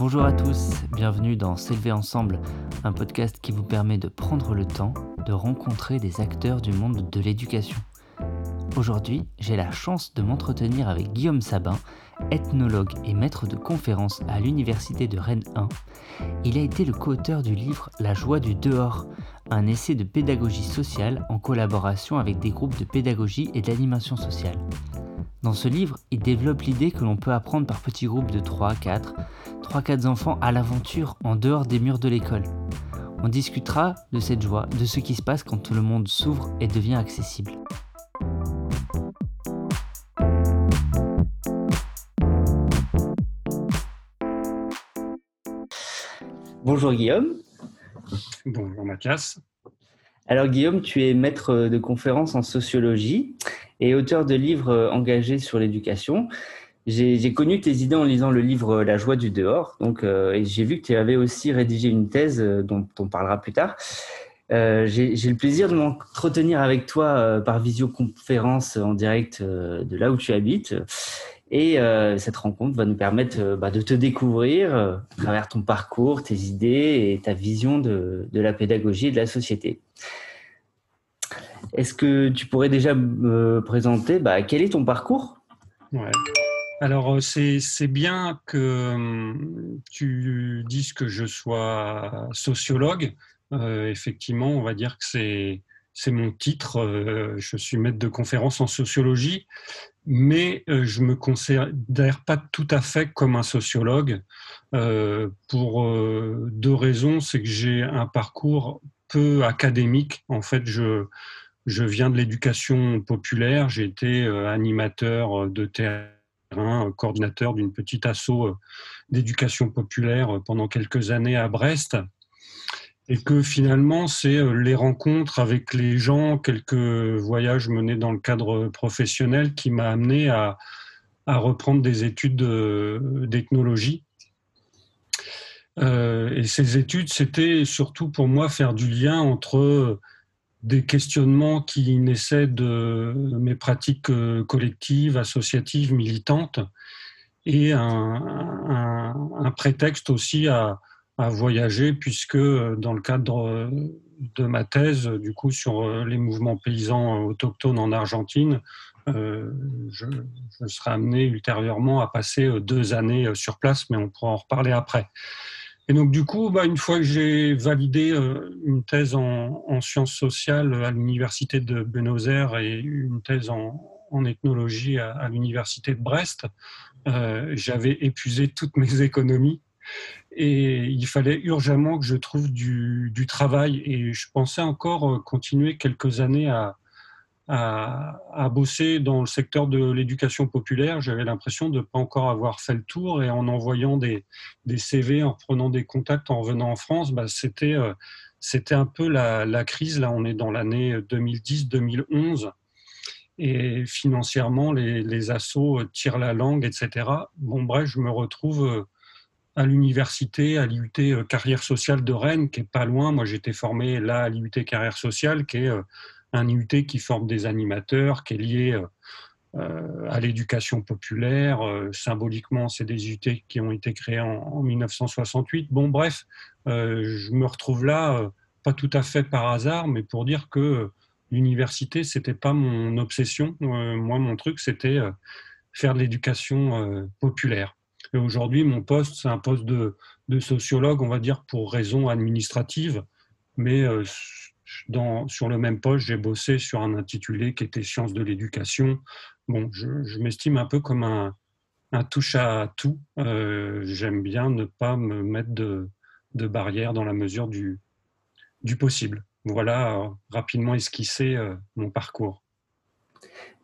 Bonjour à tous, bienvenue dans S'élever ensemble, un podcast qui vous permet de prendre le temps de rencontrer des acteurs du monde de l'éducation. Aujourd'hui, j'ai la chance de m'entretenir avec Guillaume Sabin, ethnologue et maître de conférences à l'Université de Rennes 1. Il a été le co-auteur du livre La joie du dehors, un essai de pédagogie sociale en collaboration avec des groupes de pédagogie et d'animation sociale. Dans ce livre, il développe l'idée que l'on peut apprendre par petits groupes de 3, 4, 3-4 enfants à l'aventure en dehors des murs de l'école. On discutera de cette joie, de ce qui se passe quand le monde s'ouvre et devient accessible. Bonjour Guillaume. Bonjour Mathias. Alors Guillaume, tu es maître de conférences en sociologie et auteur de livres engagés sur l'éducation. J'ai connu tes idées en lisant le livre La joie du dehors, donc, euh, et j'ai vu que tu avais aussi rédigé une thèse euh, dont on parlera plus tard. Euh, j'ai le plaisir de m'entretenir avec toi par visioconférence en direct de là où tu habites. Et cette rencontre va nous permettre bah, de te découvrir à travers ton parcours, tes idées et ta vision de, de la pédagogie et de la société. Est-ce que tu pourrais déjà me présenter bah, quel est ton parcours? Alors, euh, c'est bien que hum, tu dises que je sois sociologue. Euh, effectivement, on va dire que c'est mon titre. Euh, je suis maître de conférence en sociologie, mais je me considère pas tout à fait comme un sociologue pour deux raisons. C'est que j'ai un parcours peu académique. En fait, je je viens de l'éducation populaire. J'ai été animateur de terrain coordinateur d'une petite asso euh, d'éducation populaire euh, pendant quelques années à Brest. Et que finalement, c'est euh, les rencontres avec les gens, quelques voyages menés dans le cadre professionnel qui m'a amené à, reprendre des études d'ethnologie. et ces études, c'était surtout pour moi faire du lien entre des questionnements qui naissaient de mes pratiques euh, collectives, associatives, militantes, et un, prétexte aussi à, voyager, puisque euh, dans le cadre de ma thèse, du coup, sur euh, les mouvements paysans autochtones en Argentine, je, je, serai amené ultérieurement à passer deux années sur place, mais on pourra en reparler après. Et donc, du coup, bah, une fois que j'ai validé euh, une thèse en, sciences sociales à l'université de Buenos Aires et une thèse en, ethnologie à, l'université de Brest, euh, j'avais épuisé toutes mes économies et il fallait urgemment que je trouve du, du travail. Et je pensais encore euh, continuer quelques années à, à, bosser dans le secteur de l'éducation populaire. J'avais l'impression de ne pas encore avoir fait le tour et en envoyant des, CV, en prenant des contacts, en revenant en France, bah, c'était euh, c'était un peu la, crise. Là, on est dans l'année 2010-2011 et financièrement, les, les assos tirent la langue, etc. Bon, bref, je me retrouve euh, à l'université, à l'IUT euh, Carrière Sociale de Rennes, qui est pas loin. Moi, j'étais formé là à l'IUT Carrière Sociale, qui est un IUT qui forme des animateurs, qui est lié euh, euh, à l'éducation populaire. Euh, symboliquement, c'est des IUT qui ont été créés en, 1968. Bon, bref, je me retrouve là, pas tout à fait par hasard, mais pour dire que l'université, c'était pas mon obsession. moi, mon truc, c'était faire de l'éducation populaire. Et aujourd'hui, mon poste, c'est un poste de, de, sociologue, on va dire, pour raisons administratives, mais sur le même poste, j'ai bossé sur un intitulé qui était Sciences de l'éducation. Bon, je, m'estime un peu comme un, touche à tout. Euh, j'aime bien ne pas me mettre de, de barrières dans la mesure du, du possible. Voilà, euh, rapidement esquisser euh, mon parcours.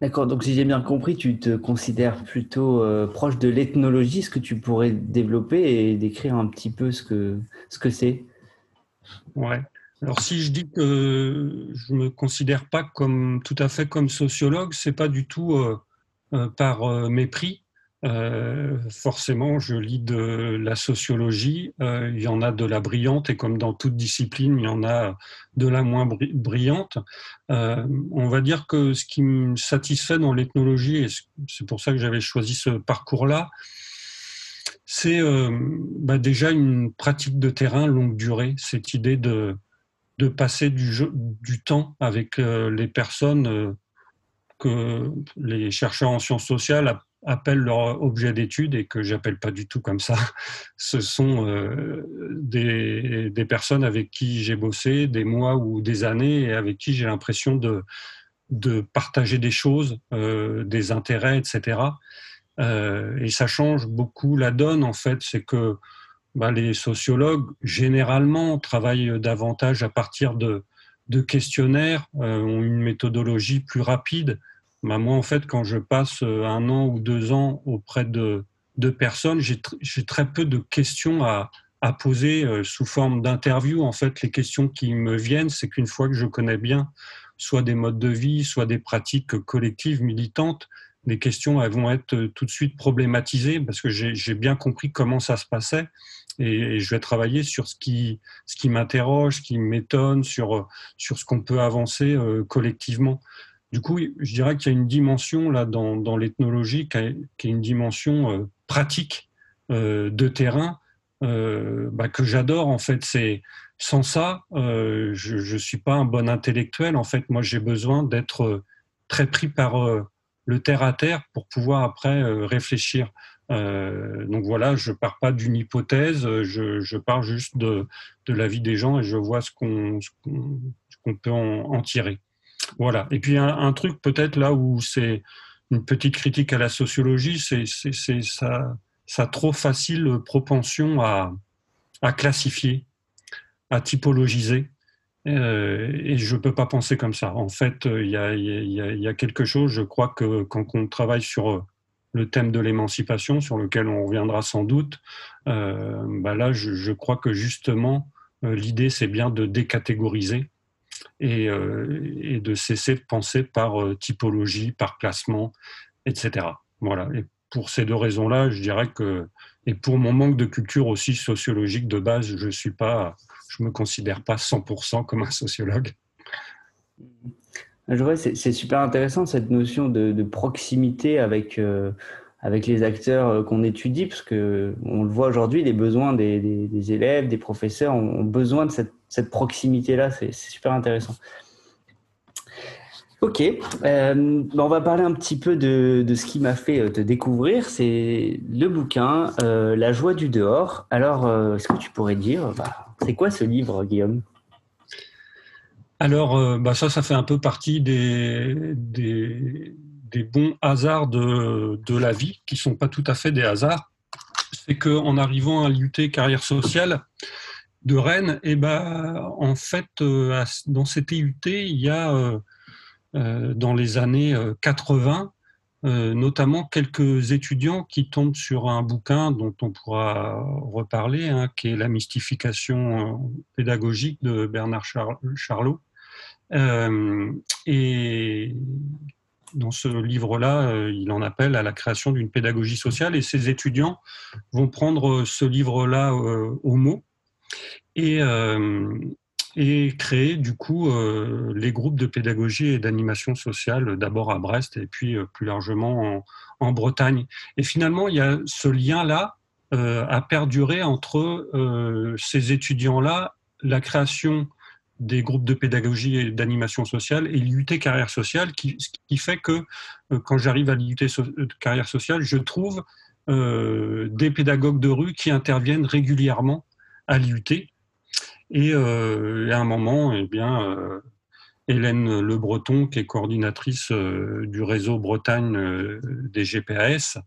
D'accord, donc si j'ai bien compris, tu te considères plutôt proche de l'ethnologie. Est-ce que tu pourrais développer et décrire un petit peu ce que ce que c'est? Ouais. Alors si je dis que je me considère pas comme tout à fait comme sociologue, c'est pas du tout euh, euh, par euh, mépris. forcément, je lis de la sociologie. il y en a de la brillante et comme dans toute discipline, il y en a de la moins brillante. on va dire que ce qui me satisfait dans l'ethnologie, et c'est pour ça que j'avais choisi ce parcours-là, C'est bah, déjà une pratique de terrain longue durée, cette idée de, de passer du, temps avec les personnes que les chercheurs en sciences sociales appellent leur objet d'étude et que j'appelle pas du tout comme ça. Ce sont euh, des, personnes avec qui j'ai bossé des mois ou des années et avec qui j'ai l'impression de, partager des choses, euh, des intérêts, etc. Euh, et ça change beaucoup la donne en fait. C'est que bah, les sociologues généralement travaillent davantage à partir de questionnaires euh, ont une méthodologie plus rapide. Bah, moi, en fait, quand je passe euh, un an ou deux ans auprès de, personnes, j'ai très peu de questions à, à poser euh, sous forme d'interview. En fait, les questions qui me viennent, c'est qu'une fois que je connais bien soit des modes de vie, soit des pratiques collectives militantes, les questions elles vont être tout de suite problématisées parce que j'ai bien compris comment ça se passait et, je vais travailler sur ce qui, ce qui m'interroge, ce qui m'étonne, sur, sur ce qu'on peut avancer euh, collectivement. Du coup, je dirais qu'il y a une dimension là dans, dans l'ethnologie qui, est une dimension euh, pratique euh, de terrain bah, que j'adore en fait. C'est sans ça, je ne suis pas un bon intellectuel. En fait, moi, j'ai besoin d'être très pris par le terre à terre pour pouvoir après réfléchir. Euh, donc voilà, je pars pas d'une hypothèse, je, je, pars juste de, de la vie des gens et je vois ce qu'on peut en, tirer. Voilà. Et puis un, truc peut-être là où c'est une petite critique à la sociologie, c'est sa, sa trop facile propension à, à classifier, à typologiser. Euh, et je ne peux pas penser comme ça. En fait, il y a, quelque chose, je crois que quand on travaille sur le thème de l'émancipation, sur lequel on reviendra sans doute, euh, bah là, je, crois que justement, euh, l'idée, c'est bien de décatégoriser euh, et, de cesser de penser par typologie, par classement, etc. Voilà. Et pour ces deux raisons-là, je dirais que, et pour mon manque de culture aussi sociologique de base, je suis pas, je me considère pas 100% comme un sociologue. Je vois, c'est super intéressant cette notion de, proximité avec, euh, avec les acteurs euh, qu'on étudie, parce que on le voit aujourd'hui, les besoins des, élèves, des professeurs ont, besoin de cette, cette proximité-là. C'est super intéressant. Ok, euh, ben, on va parler un petit peu de, de ce qui m'a fait te découvrir. C'est le bouquin La joie du dehors. Alors, est-ce que tu pourrais dire, bah, c'est quoi ce livre, Guillaume? Alors, euh, bah ça, ça fait un peu partie des, des, bons hasards de, de, la vie, qui sont pas tout à fait des hasards. C'est qu'en arrivant à l'UT carrière sociale de Rennes, et eh ben, en fait, euh, dans cette IUT, il y a, euh, dans les années 80, notamment quelques étudiants qui tombent sur un bouquin dont on pourra reparler, hein, qui est La mystification pédagogique de Bernard Charlot, euh, et dans ce livre-là, euh, il en appelle à la création d'une pédagogie sociale et ses étudiants vont prendre ce livre-là euh, au mot. Et, et, créer du coup les groupes de pédagogie et d'animation sociale d'abord à Brest et puis plus largement en, Bretagne. Et finalement, il y a ce lien-là à perdurer entre ces étudiants-là, la création des groupes de pédagogie et d'animation sociale et l'IUT carrière sociale, qui, qui fait que euh, quand j'arrive à l'IUT euh, carrière sociale, je trouve euh, des pédagogues de rue qui interviennent régulièrement à l'IUT. Et à un moment, eh bien, Hélène Le Breton, qui est coordinatrice du réseau Bretagne des GPAS,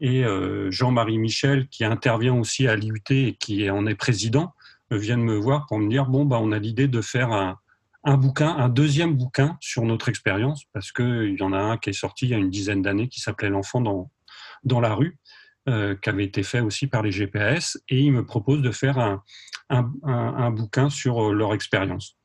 et Jean-Marie Michel, qui intervient aussi à l'IUT et qui en est président, viennent me voir pour me dire bon, bah, on a l'idée de faire un, un, bouquin, un deuxième bouquin sur notre expérience, parce qu'il y en a un qui est sorti il y a une dizaine d'années qui s'appelait L'enfant dans, dans la rue, euh, qui avait été fait aussi par les GPS, et ils me proposent de faire un, un, un, bouquin sur euh, leur expérience.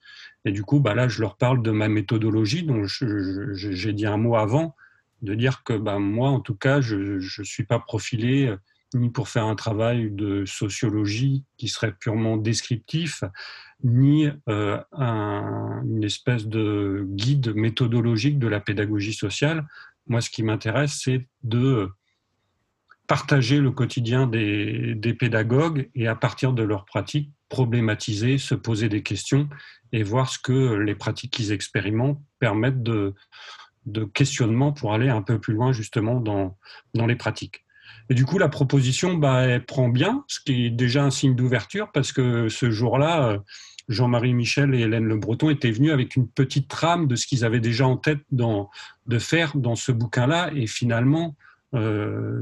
Et du coup, bah là, je leur parle de ma méthodologie, dont j'ai dit un mot avant, de dire que bah, moi, en tout cas, je ne suis pas profilé euh, ni pour faire un travail de sociologie qui serait purement descriptif, ni euh, une espèce de guide méthodologique de la pédagogie sociale. Moi, ce qui m'intéresse, c'est de partager le quotidien des, pédagogues et à partir de leurs pratiques, problématiser, se poser des questions et voir ce que les pratiques qu'ils expérimentent permettent de, de questionnement pour aller un peu plus loin justement dans, dans les pratiques. Et du coup, la proposition, bah, elle prend bien, ce qui est déjà un signe d'ouverture, parce que ce jour-là, Jean-Marie Michel et Hélène Le Breton étaient venus avec une petite trame de ce qu'ils avaient déjà en tête dans, de faire dans ce bouquin-là. Et finalement,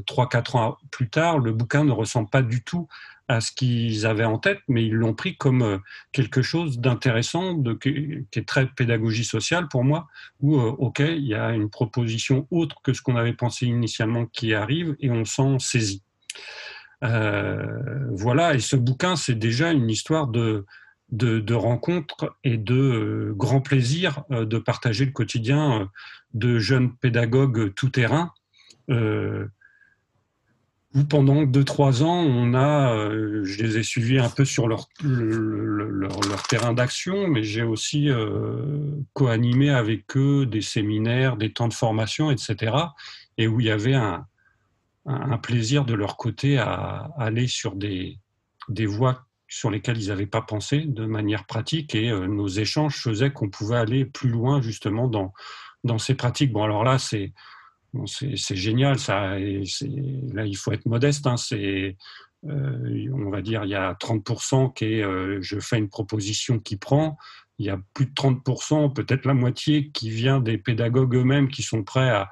trois, quatre ans plus tard, le bouquin ne ressemble pas du tout à ce qu'ils avaient en tête, mais ils l'ont pris comme euh, quelque chose d'intéressant, qui est très pédagogie sociale pour moi, où, euh, OK, il y a une proposition autre que ce qu'on avait pensé initialement qui arrive et on s'en saisit. voilà, et ce bouquin, c'est déjà une histoire de, de, rencontres et de grand plaisir de partager le quotidien de jeunes pédagogues tout-terrain euh, où pendant 2-3 ans, on a, euh, je les ai suivis un peu sur leur, terrain d'action, mais j'ai aussi euh, co-animé avec eux des séminaires, des temps de formation, etc. Et où il y avait un, plaisir de leur côté à, aller sur des, voies sur lesquelles ils n'avaient pas pensé de manière pratique et nos échanges faisaient qu'on pouvait aller plus loin justement dans, dans ces pratiques. Bon, alors là, c'est c'est génial, ça. là, il faut être modeste. Hein, c'est, euh, on va dire, il y a 30% qui est euh, je fais une proposition qui prend. Il y a plus de 30%, peut-être la moitié, qui vient des pédagogues eux-mêmes qui sont prêts à,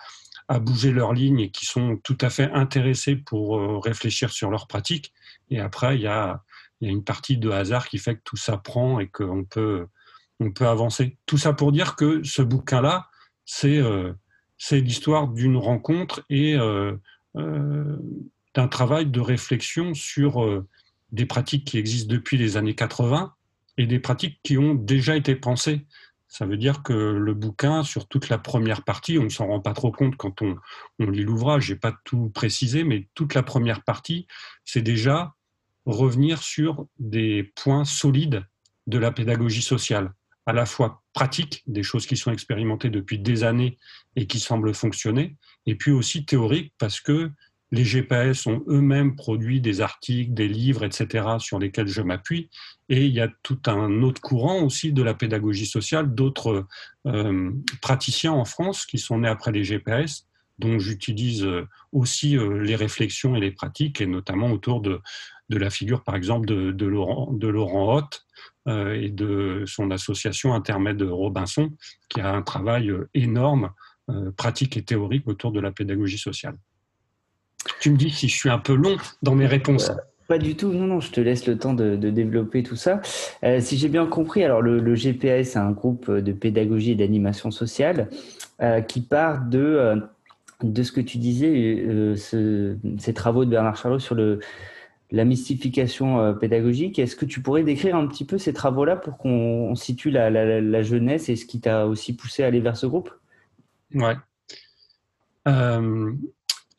bouger leur ligne et qui sont tout à fait intéressés pour euh, réfléchir sur leur pratique. Et après, il y, a, il y a une partie de hasard qui fait que tout ça prend et qu'on peut, on peut avancer. Tout ça pour dire que ce bouquin-là, c'est c'est l'histoire d'une rencontre et euh, euh, d'un travail de réflexion sur euh, des pratiques qui existent depuis les années 80 et des pratiques qui ont déjà été pensées. Ça veut dire que le bouquin, sur toute la première partie, on ne s'en rend pas trop compte quand on, on lit l'ouvrage, je n'ai pas tout précisé, mais toute la première partie, c'est déjà revenir sur des points solides de la pédagogie sociale à la fois pratiques, des choses qui sont expérimentées depuis des années et qui semblent fonctionner, et puis aussi théoriques parce que les GPS ont eux-mêmes produit des articles, des livres, etc., sur lesquels je m'appuie. Et il y a tout un autre courant aussi de la pédagogie sociale, d'autres euh, praticiens en France qui sont nés après les GPS, dont j'utilise euh, aussi euh, les réflexions et les pratiques, et notamment autour de, de la figure, par exemple, de, Laurent, de Laurent Hoth, euh, et de son association Intermède Robinson, qui a un travail énorme, pratique et théorique autour de la pédagogie sociale. Tu me dis si je suis un peu long dans mes réponses. Pas du tout, non, non, je te laisse le temps de, développer tout ça. si j'ai bien compris, alors le, GPS, c'est un groupe de pédagogie et d'animation sociale qui part de, de ce que tu disais, ces travaux de Bernard Charlot sur la mystification euh, pédagogique. Est-ce que tu pourrais décrire un petit peu ces travaux-là pour qu'on situe la, jeunesse et ce qui t'a aussi poussé à aller vers ce groupe? Ouais. Euh,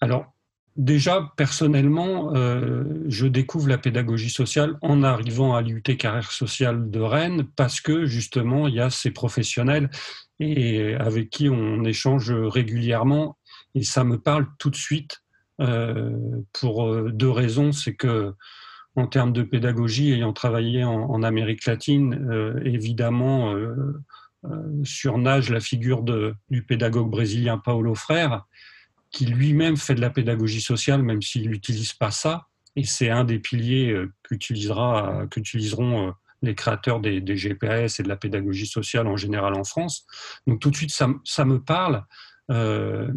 alors, déjà, personnellement, euh, je découvre la pédagogie sociale en arrivant à l'UT Carrière Sociale de Rennes parce que, justement, il y a ces professionnels et avec qui on échange régulièrement et ça me parle tout de suite euh, pour euh, deux raisons. C'est que en termes de pédagogie, ayant travaillé en, Amérique latine, euh, évidemment, surnage la figure de, du pédagogue brésilien Paulo Freire, qui lui-même fait de la pédagogie sociale, même s'il n'utilise pas ça. Et c'est un des piliers qu'utiliseront les créateurs des, GPS et de la pédagogie sociale en général en France. Donc tout de suite, ça, ça me parle. Euh,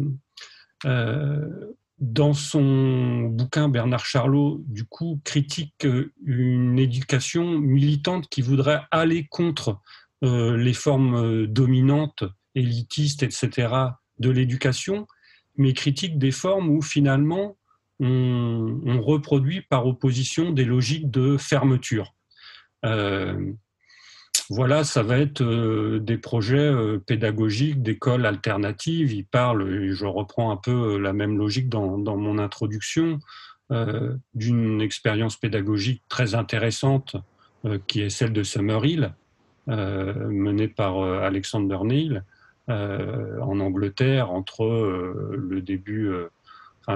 dans son bouquin, Bernard Charlot, du coup, critique euh, une éducation militante qui voudrait aller contre euh, les formes euh, dominantes, élitistes, etc., de l'éducation, mais critique des formes où finalement on, reproduit par opposition des logiques de fermeture voilà, ça va être euh, des projets euh, pédagogiques, d'écoles alternatives. Il parle, et je reprends un peu euh, la même logique dans, mon introduction, d'une expérience pédagogique très intéressante qui est celle de Summerhill, menée par Alexander Neil en Angleterre entre le début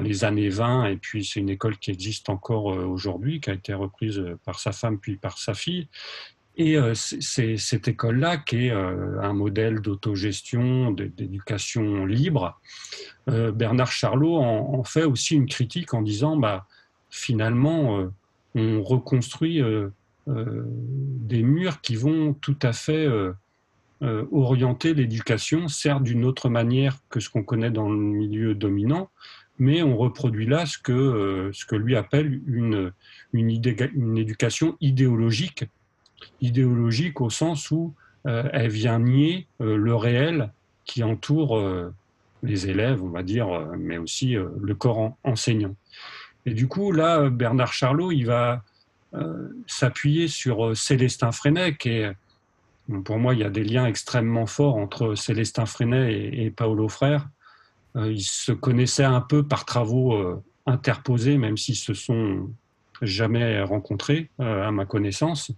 les années 20, et puis c'est une école qui existe encore aujourd'hui, qui a été reprise par sa femme puis par sa fille. Et c'est cette école-là qui est un modèle d'autogestion, d'éducation libre. Bernard Charlot en, fait aussi une critique en disant, bah, finalement, on reconstruit des murs qui vont tout à fait orienter l'éducation, certes d'une autre manière que ce qu'on connaît dans le milieu dominant, mais on reproduit là ce que, ce que lui appelle une, une, une éducation idéologique idéologique au sens où euh, elle vient nier euh, le réel qui entoure euh, les élèves, on va dire, mais aussi le corps enseignant. Et du coup, là, Bernard Charlot, il va s'appuyer sur Célestin Freinet, est, pour moi, il y a des liens extrêmement forts entre Célestin Freinet et, et Paolo Frère. ils se connaissaient un peu par travaux interposés, même s'ils se sont jamais rencontrés, à ma connaissance.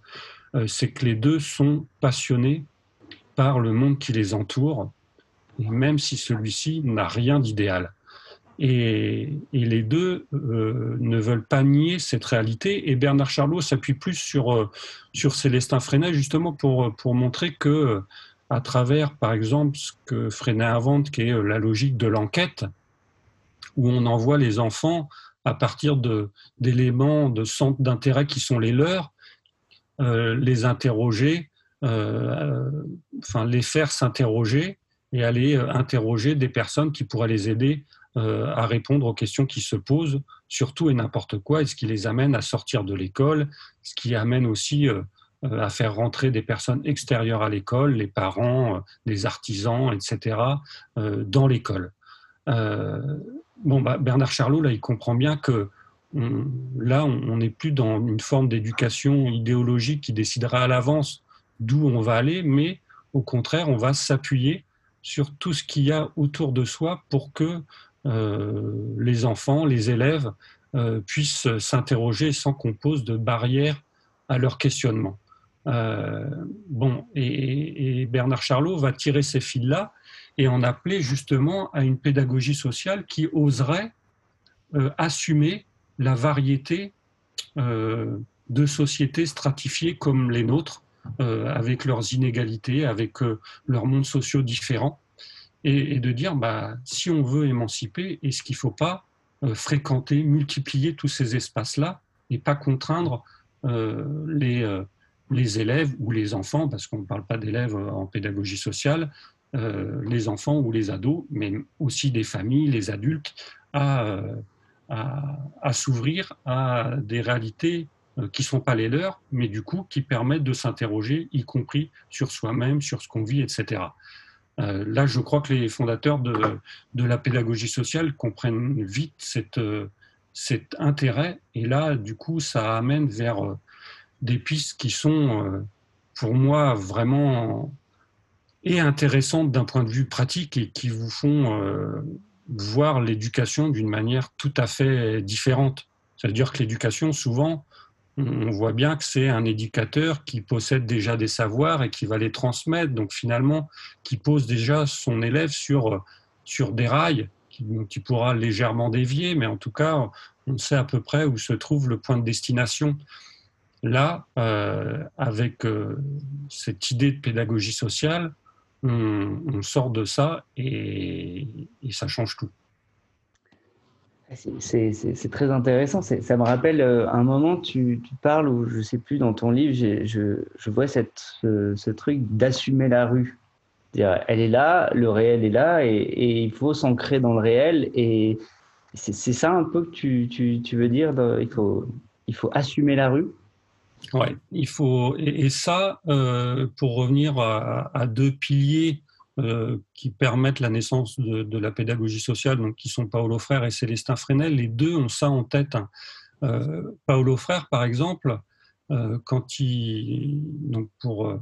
Euh, c'est que les deux sont passionnés par le monde qui les entoure, même si celui-ci n'a rien d'idéal. Et, les deux euh, ne veulent pas nier cette réalité. Et Bernard Charlot s'appuie plus sur, euh, sur Célestin Freinet, justement pour, pour montrer que, à travers, par exemple, ce que Freinet invente, qui est la logique de l'enquête, où on envoie les enfants à partir d'éléments, de centres d'intérêt qui sont les leurs, euh, les interroger, euh, enfin les faire s'interroger et aller euh, interroger des personnes qui pourraient les aider à répondre aux questions qui se posent, surtout et n'importe quoi, et ce qui les amène à sortir de l'école, ce qui amène aussi à faire rentrer des personnes extérieures à l'école, les parents, les artisans, etc., dans l'école. bon, bah, Bernard Charlot, là, il comprend bien que là, on n'est plus dans une forme d'éducation idéologique qui décidera à l'avance d'où on va aller, mais au contraire, on va s'appuyer sur tout ce qu'il y a autour de soi pour que euh, les enfants, les élèves euh, puissent s'interroger sans qu'on pose de barrières à leur questionnement. Euh, bon, et, Bernard Charlot va tirer ces fils-là et en appeler justement à une pédagogie sociale qui oserait assumer la variété euh, de sociétés stratifiées comme les nôtres, euh, avec leurs inégalités, avec euh, leurs mondes sociaux différents, et, de dire, bah, si on veut émanciper, est-ce qu'il ne faut pas fréquenter, multiplier tous ces espaces-là et pas contraindre les, les élèves ou les enfants, parce qu'on ne parle pas d'élèves en pédagogie sociale, les enfants ou les ados, mais aussi des familles, les adultes, à à, s'ouvrir à des réalités euh, qui ne sont pas les leurs, mais du coup qui permettent de s'interroger, y compris sur soi-même, sur ce qu'on vit, etc. Euh, là, je crois que les fondateurs de, de, la pédagogie sociale comprennent vite cette, euh, cet intérêt, et là, du coup, ça amène vers des pistes qui sont, pour moi, vraiment et intéressantes d'un point de vue pratique et qui vous font voir l'éducation d'une manière tout à fait différente. C'est-à-dire que l'éducation, souvent, on voit bien que c'est un éducateur qui possède déjà des savoirs et qui va les transmettre, donc finalement, qui pose déjà son élève sur, sur des rails, qui, pourra légèrement dévier, mais en tout cas, on sait à peu près où se trouve le point de destination. Là, euh, avec euh, cette idée de pédagogie sociale, on, sort de ça et, ça change tout. C'est très intéressant. Ça me rappelle euh, un moment, tu, parles, ou je ne sais plus, dans ton livre, je, vois ce, truc d'assumer la rue. Elle est là, le réel est là, et, il faut s'ancrer dans le réel. Et c'est ça un peu que tu, veux dire, il faut assumer la rue? Ouais, il faut et, ça euh, pour revenir à, deux piliers euh, qui permettent la naissance de, la pédagogie sociale, donc qui sont Paolo Frère et Célestin Fresnel. Les deux ont ça en tête. Hein. Euh, Paolo Frère, par exemple, quand il donc pour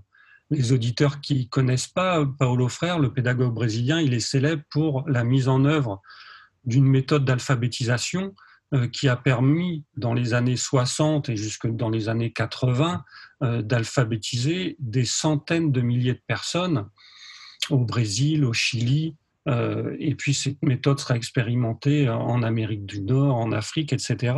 les auditeurs qui connaissent pas Paolo Frère, le pédagogue brésilien, il est célèbre pour la mise en œuvre d'une méthode d'alphabétisation qui a permis dans les années 60 et jusque dans les années 80 euh, d'alphabétiser des centaines de milliers de personnes au Brésil, au Chili, et puis cette méthode sera expérimentée en Amérique du Nord, en Afrique, etc.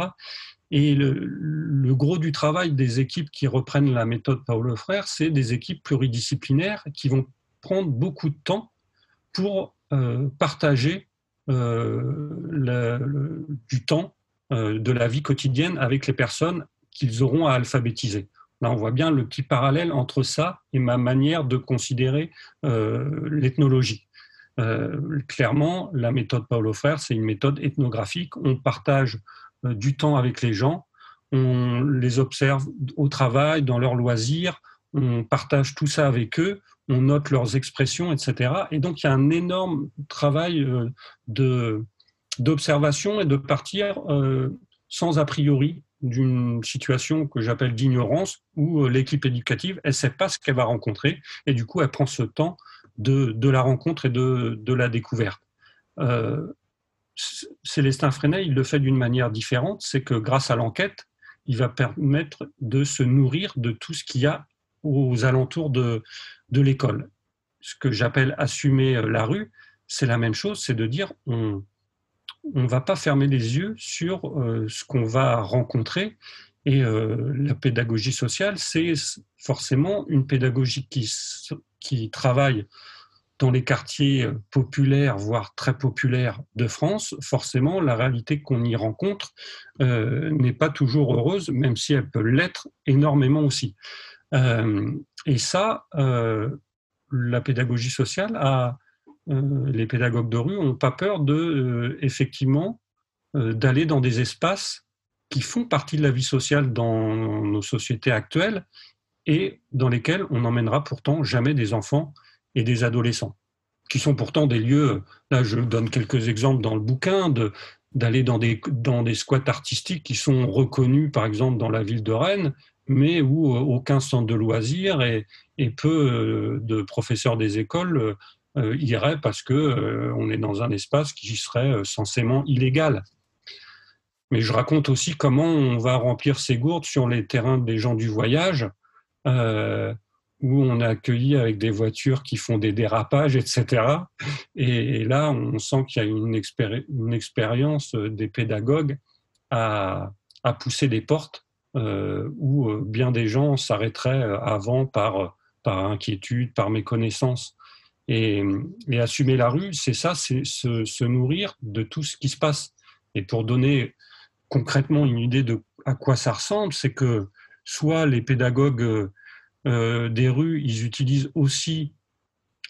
Et le, gros du travail des équipes qui reprennent la méthode Paulo Frère, c'est des équipes pluridisciplinaires qui vont prendre beaucoup de temps pour euh, partager euh, du temps euh, de la vie quotidienne avec les personnes qu'ils auront à alphabétiser. Là, on voit bien le petit parallèle entre ça et ma manière de considérer l'ethnologie. clairement, la méthode Paulo Frère, c'est une méthode ethnographique. On partage euh, du temps avec les gens, on les observe au travail, dans leurs loisirs, on partage tout ça avec eux, on note leurs expressions, etc. Et donc il y a un énorme travail euh, de, d'observation et de partir euh, sans a priori d'une situation que j'appelle d'ignorance où l'équipe éducative, elle ne sait pas ce qu'elle va rencontrer et du coup elle prend ce temps de, de la rencontre et de, de la découverte. Célestin Freinet, il le fait d'une manière différente, c'est que grâce à l'enquête, il va permettre de se nourrir de tout ce qu'il y a aux alentours de, de l'école. Ce que j'appelle assumer euh, la rue, c'est la même chose, c'est de dire on ne va pas fermer les yeux sur euh, ce qu'on va rencontrer. Et euh, la pédagogie sociale, c'est forcément une pédagogie qui, qui travaille dans les quartiers euh, populaires, voire très populaires de France, forcément, la réalité qu'on y rencontre n'est pas toujours heureuse, même si elle peut l'être énormément aussi. Et ça, la pédagogie sociale, a, les pédagogues de rue n'ont pas peur de, effectivement, d'aller dans des espaces qui font partie de la vie sociale dans nos sociétés actuelles et dans lesquels on n'emmènera pourtant jamais des enfants et des adolescents, qui sont pourtant des lieux, là je donne quelques exemples dans le bouquin, de, d'aller dans des, dans des squats artistiques qui sont reconnus par exemple dans la ville de Rennes, mais où euh, aucun centre de loisirs et, et peu euh, de professeurs des écoles euh, iraient parce que on est dans un espace qui serait censément illégal. Mais je raconte aussi comment on va remplir ses gourdes sur les terrains des gens du voyage où on est accueilli avec des voitures qui font des dérapages, etc. Et, là, on sent qu'il y a une, expérience des pédagogues à, pousser des portes euh, où euh, bien des gens s'arrêteraient avant par inquiétude, par méconnaissance. Et, assumer la rue, c'est ça, c'est se, nourrir de tout ce qui se passe. Et pour donner concrètement une idée de à quoi ça ressemble, c'est que soit les pédagogues euh, des rues, ils utilisent aussi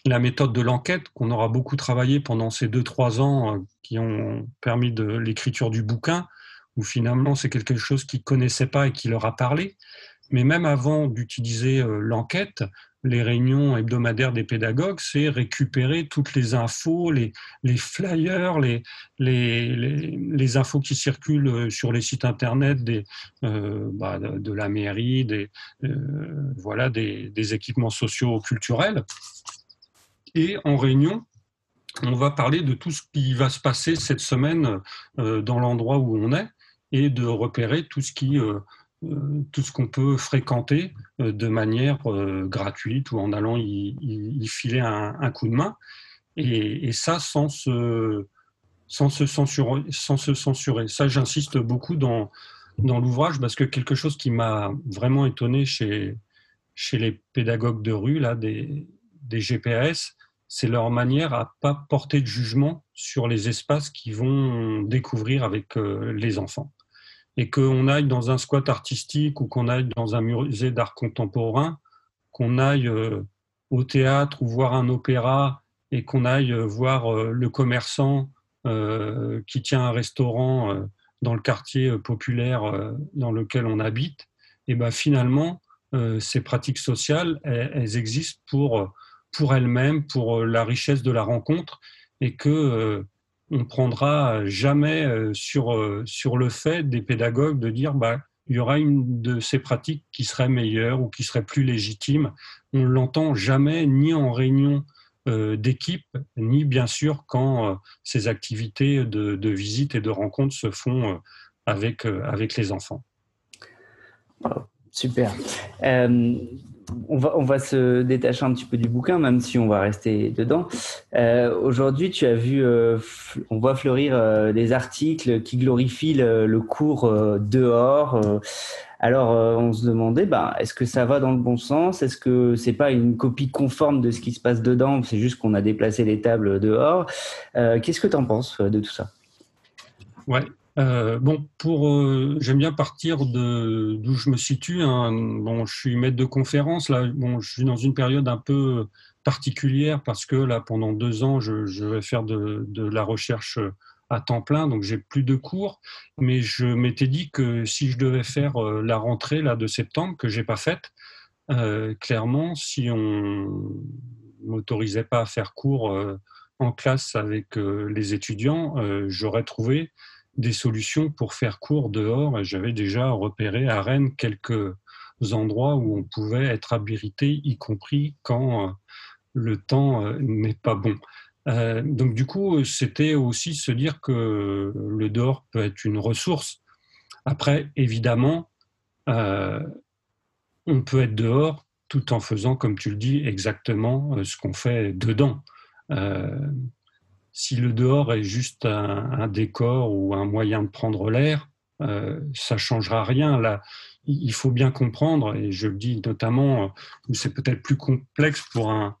la méthode de l'enquête qu'on aura beaucoup travaillé pendant ces deux, trois ans euh, qui ont permis de l'écriture du bouquin, où finalement c'est quelque chose qu'ils ne connaissaient pas et qui leur a parlé. Mais même avant d'utiliser euh, l'enquête, les réunions hebdomadaires des pédagogues, c'est récupérer toutes les infos, les, flyers, les, infos qui circulent euh, sur les sites internet euh, bah, de, la mairie, des, euh, voilà, des, équipements sociaux culturels. Et en réunion, on va parler de tout ce qui va se passer cette semaine dans l'endroit où on est et de repérer tout ce qui tout ce qu'on peut fréquenter euh, de manière euh, gratuite ou en allant y, filer un, coup de main. Et, ça sans se, sans, se censurer, sans se censurer. Ça, j'insiste beaucoup dans, dans l'ouvrage parce que quelque chose qui m'a vraiment étonné chez, chez les pédagogues de rue, là, des, des GPS, c'est leur manière à pas porter de jugement sur les espaces qu'ils vont découvrir avec les enfants et qu'on aille dans un squat artistique ou qu'on aille dans un musée d'art contemporain, qu'on aille euh, au théâtre ou voir un opéra et qu'on aille euh, voir euh, le commerçant qui tient un restaurant dans le quartier populaire dans lequel on habite, et ben finalement, ces pratiques sociales, elles, existent pour, pour elles-mêmes, pour la richesse de la rencontre, et que on prendra jamais euh, sur, euh, sur le fait des pédagogues de dire bah, il y aura une de ces pratiques qui serait meilleure ou qui serait plus légitime. On l'entend jamais ni en réunion euh, d'équipe, ni bien sûr quand ces activités de, visite et de rencontre se font avec, avec les enfants. Super. On va, on va se détacher un petit peu du bouquin, même si on va rester dedans. Euh, aujourd'hui, tu as vu, euh, on voit fleurir euh, des articles qui glorifient le, cours dehors. alors, on se demandait, bah, est-ce que ça va dans le bon sens? Est-ce que c'est pas une copie conforme de ce qui se passe dedans? C'est juste qu'on a déplacé les tables dehors. Qu'est-ce que tu en penses de tout ça? Ouais, euh, bon, pour, euh, j'aime bien partir de d'où je me situe. Hein. Bon, je suis maître de conférence là. Bon, je suis dans une période un peu particulière parce que là, pendant deux ans, je, vais faire de, la recherche à temps plein, donc j'ai plus de cours. Mais je m'étais dit que si je devais faire euh, la rentrée là de septembre que j'ai pas faite, euh, clairement, si on m'autorisait pas à faire cours en classe avec les étudiants, j'aurais trouvé des solutions pour faire court dehors. J'avais déjà repéré à Rennes quelques endroits où on pouvait être habilité, y compris quand euh, le temps euh, n'est pas bon. Euh, donc du coup, c'était aussi se dire que le dehors peut être une ressource. Après, évidemment, on peut être dehors tout en faisant, comme tu le dis, exactement ce qu'on fait dedans si le dehors est juste un, décor ou un moyen de prendre l'air, euh, ça changera rien. Là, il faut bien comprendre, et je le dis notamment, euh, c'est peut-être plus complexe pour un,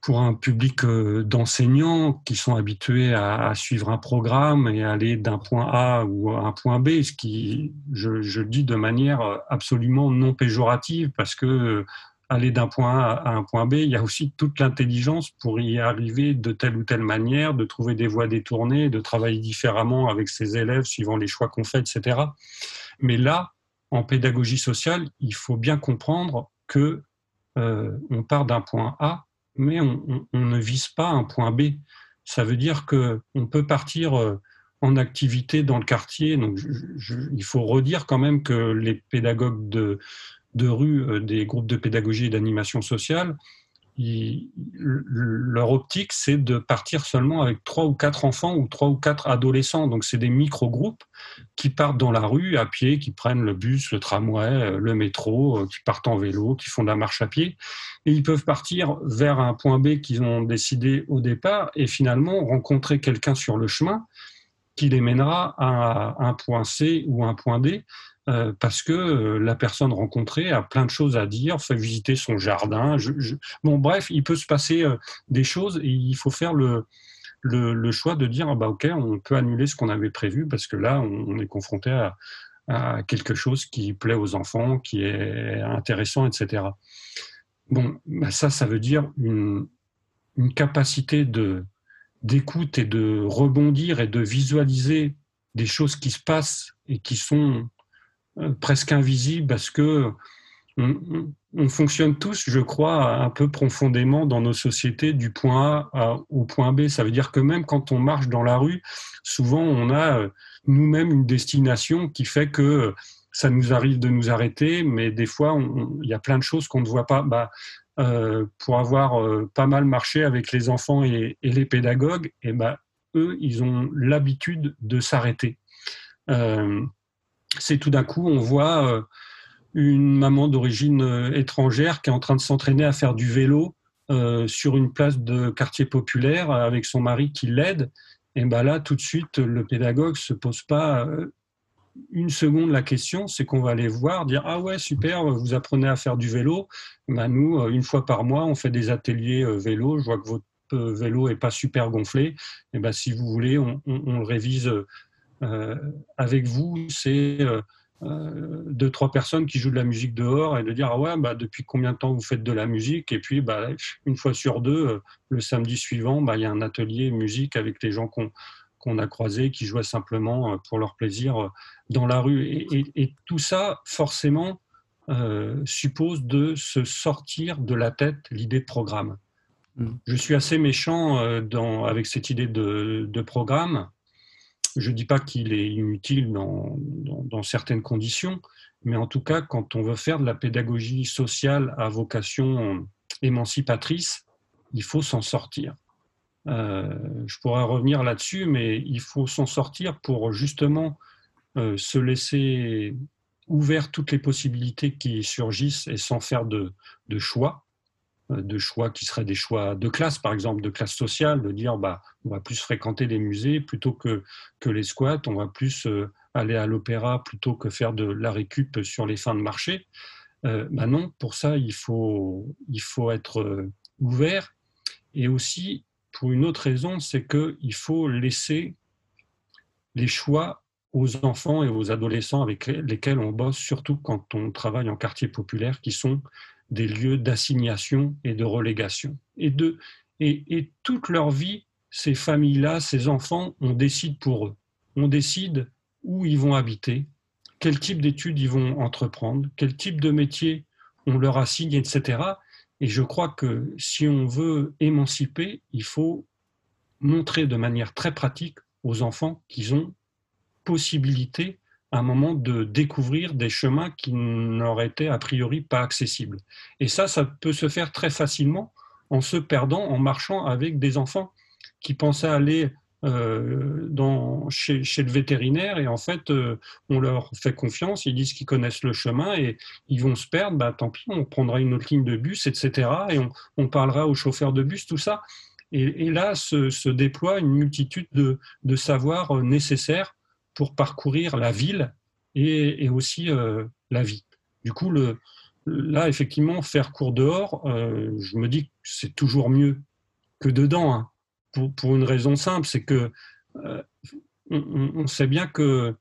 pour un public euh, d'enseignants qui sont habitués à, suivre un programme et aller d'un point A ou à un point B, ce qui, je, je le dis de manière absolument non péjorative, parce que aller d'un point A à un point B, il y a aussi toute l'intelligence pour y arriver de telle ou telle manière, de trouver des voies détournées, de travailler différemment avec ses élèves suivant les choix qu'on fait, etc. Mais là, en pédagogie sociale, il faut bien comprendre que euh, on part d'un point A, mais on, ne vise pas un point B. Ça veut dire que on peut partir euh, en activité dans le quartier. Donc, il faut redire quand même que les pédagogues de, de rue euh, des groupes de pédagogie et d'animation sociale, leur optique, c'est de partir seulement avec trois ou quatre enfants ou trois ou quatre adolescents. Donc, c'est des micro-groupes qui partent dans la rue à pied, qui prennent le bus, le tramway, euh, le métro, euh, qui partent en vélo, qui font de la marche à pied. Et ils peuvent partir vers un point B qu'ils ont décidé au départ et finalement rencontrer quelqu'un sur le chemin qui les mènera à un point C ou un point D euh, parce que euh, la personne rencontrée a plein de choses à dire, fait visiter son jardin. Bon, bref, il peut se passer euh, des choses et il faut faire le, le, choix de dire bah, ok, on peut annuler ce qu'on avait prévu parce que là, on, est confronté à, quelque chose qui plaît aux enfants, qui est intéressant, etc. Bon, bah, ça, ça veut dire une, capacité d'écoute et de rebondir et de visualiser des choses qui se passent et qui sont presque invisible parce que on, fonctionne tous, je crois, un peu profondément dans nos sociétés du point A au point B. Ça veut dire que même quand on marche dans la rue, souvent on a euh, nous-mêmes une destination qui fait que ça nous arrive de nous arrêter, mais des fois il y a plein de choses qu'on ne voit pas. Bah, euh, pour avoir pas mal marché avec les enfants et, les pédagogues, et bah, eux, ils ont l'habitude de s'arrêter c'est tout d'un coup, on voit euh, une maman d'origine euh, étrangère qui est en train de s'entraîner à faire du vélo euh, sur une place de quartier populaire avec son mari qui l'aide. Et ben là, tout de suite, le pédagogue se pose pas une seconde la question, c'est qu'on va aller voir, dire ah ouais super, vous apprenez à faire du vélo. Ben nous, une fois par mois, on fait des ateliers vélo. Je vois que votre vélo est pas super gonflé. Et ben si vous voulez, on le révise avec vous, c'est euh, euh, deux, trois personnes qui jouent de la musique dehors et de dire ah ouais, bah, depuis combien de temps vous faites de la musique? Et puis, bah, une fois sur deux, le samedi suivant, bah, il y a un atelier musique avec les gens qu'on a croisés, qui jouaient simplement pour leur plaisir dans la rue. Et, tout ça, forcément, suppose de se sortir de la tête l'idée de programme. Mmh. Je suis assez méchant dans, avec cette idée de, de programme je ne dis pas qu'il est inutile dans, certaines conditions, mais en tout cas, quand on veut faire de la pédagogie sociale à vocation émancipatrice, il faut s'en sortir. Euh, je pourrais revenir là-dessus, mais il faut s'en sortir pour justement euh, se laisser ouvert toutes les possibilités qui surgissent et sans faire de, choix, de choix qui seraient des choix de classe, par exemple, de classe sociale, de dire bah, on va plus fréquenter les musées plutôt que, que les squats, on va plus euh, aller à l'opéra plutôt que faire de la récup sur les fins de marché. Euh, bah non, pour ça, il faut, il faut être ouvert. Et aussi, pour une autre raison, c'est qu'il faut laisser les choix aux enfants et aux adolescents avec lesquels on bosse, surtout quand on travaille en quartier populaire, qui sont des lieux d'assignation et de relégation. Et, de, et, toute leur vie, ces familles-là, ces enfants, on décide pour eux. On décide où ils vont habiter, quel type d'études ils vont entreprendre, quel type de métier on leur assigne, etc. Et je crois que si on veut émanciper, il faut montrer de manière très pratique aux enfants qu'ils ont possibilité un moment de découvrir des chemins qui n'auraient été a priori pas accessibles. Et ça, ça peut se faire très facilement en se perdant, en marchant avec des enfants qui pensaient aller euh, dans, chez, le vétérinaire et en fait euh, on leur fait confiance, ils disent qu'ils connaissent le chemin et ils vont se perdre, bah, tant pis, on prendra une autre ligne de bus, etc. Et on, parlera aux chauffeurs de bus, tout ça. Et, là se, déploie une multitude de, de savoirs euh, nécessaires pour parcourir la ville et, aussi euh, la vie. Du coup, le, là, effectivement, faire cours dehors, euh, je me dis que c'est toujours mieux que dedans, hein. pour, pour, une raison simple, c'est que euh, on, sait bien que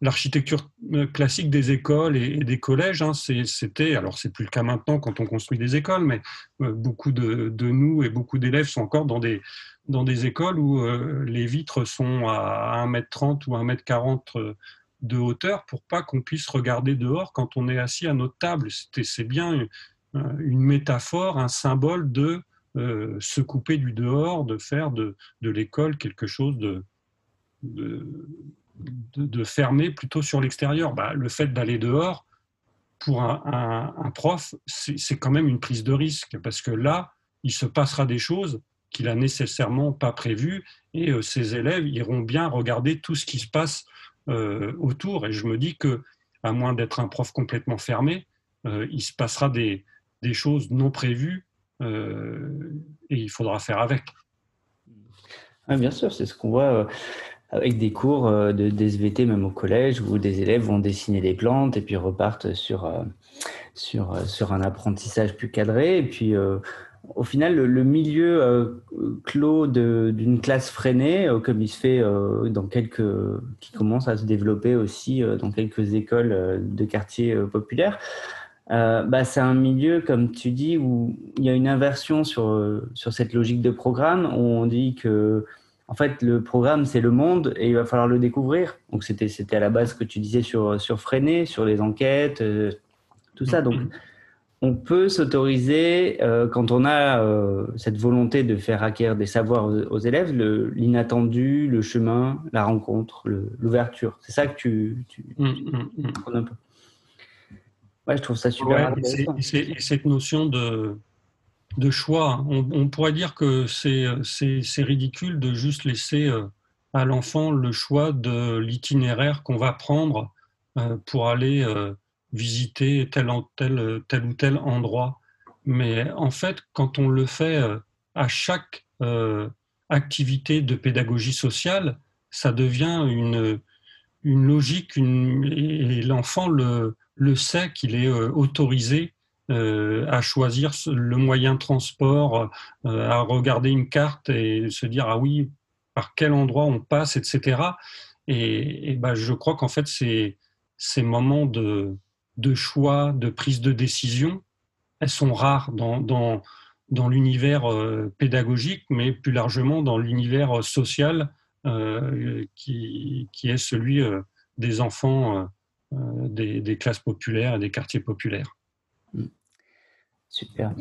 l'architecture classique des écoles et, des collèges, hein, c'était, alors c'est plus le cas maintenant quand on construit des écoles, mais beaucoup de, nous et beaucoup d'élèves sont encore dans des, écoles où euh, les vitres sont à 1m30 ou 1m40 euh, de hauteur pour pas qu'on puisse regarder dehors quand on est assis à notre table. C'est bien euh, une métaphore, un symbole de se couper du dehors, de faire de, l'école quelque chose de, de, fermé plutôt sur l'extérieur. Bah, le fait d'aller dehors, pour un, prof, c'est quand même une prise de risque parce que là, il se passera des choses qu'il a nécessairement pas prévu et euh, ses élèves iront bien regarder tout ce qui se passe euh, autour. Et je me dis que, à moins d'être un prof complètement fermé, euh, il se passera des, des choses non prévues et il faudra faire avec. bien sûr, c'est ce qu'on voit avec des cours de SVT même au collège où des élèves vont dessiner des plantes et puis repartent sur, sur, sur un apprentissage plus cadré. Et puis au final, le, milieu euh, clos d'une classe freinée, euh, comme il se fait euh, dans quelques, qui commence à se développer aussi dans quelques écoles de quartiers populaires, bah, c'est un milieu, comme tu dis, où il y a une inversion sur, sur cette logique de programme, où on dit que en fait, le programme, c'est le monde et il va falloir le découvrir. Donc, c'était à la base ce que tu disais sur, sur Freinet, sur les enquêtes, tout ça. Donc, mm-hmm on peut s'autoriser, euh, quand on a euh, cette volonté de faire acquérir des savoirs aux, élèves, l'inattendu, le, chemin, la rencontre, l'ouverture. C'est ça que tu, tu, mmh, mmh, mmh. un peu. Ouais, je trouve ça super intéressant. Et, cette notion de, de choix, on, pourrait dire que c'est ridicule de juste laisser euh, à l'enfant le choix de l'itinéraire qu'on va prendre pour aller visiter tel, tel, tel ou tel endroit. Mais en fait, quand on le fait euh, à chaque euh, activité de pédagogie sociale, ça devient une, une logique une, et l'enfant le, le sait qu'il est euh, à choisir le moyen de transport, à regarder une carte et se dire ah oui, par quel endroit on passe, etc. Et, et ben, je crois qu'en fait, ces moments de, choix, de prise de décision, elles sont rares dans, l'univers euh, pédagogique, mais plus largement dans l'univers euh, social euh, qui, est celui des enfants des, classes populaires et des quartiers populaires. Super.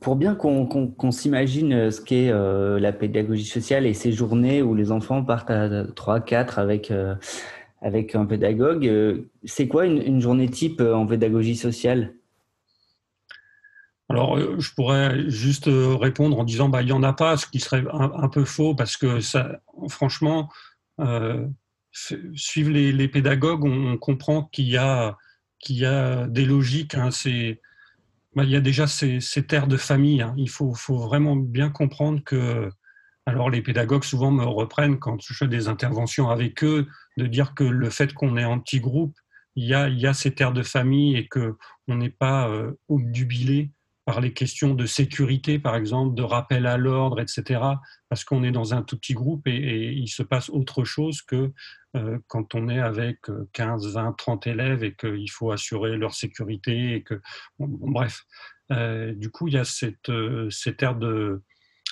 Pour bien qu'on s'imagine ce qu'est la pédagogie sociale et ces journées où les enfants partent à 3-4 avec avec un pédagogue. Euh, c'est quoi une, journée type euh, en pédagogie sociale? Alors, euh, je pourrais juste répondre en disant bah, il n'y en a pas, ce qui serait un, peu faux, parce que ça, franchement, suivre les, pédagogues, on, comprend qu'il y y a des logiques. Hein, bah, il y a déjà ces, terres de famille. Hein. Il faut, vraiment bien comprendre que, alors les pédagogues souvent me reprennent quand je fais des interventions avec eux, de dire que le fait qu'on est en petit groupe, il y a, ces terres de famille et qu'on n'est pas euh, obdubilé par les questions de sécurité, par exemple, de rappel à l'ordre, etc., parce qu'on est dans un tout petit groupe et, il se passe autre chose que quand on est avec 15, 20, 30 élèves et qu'il faut assurer leur sécurité. Et que, bref, euh, du coup, il y a cette, euh, cette ère de,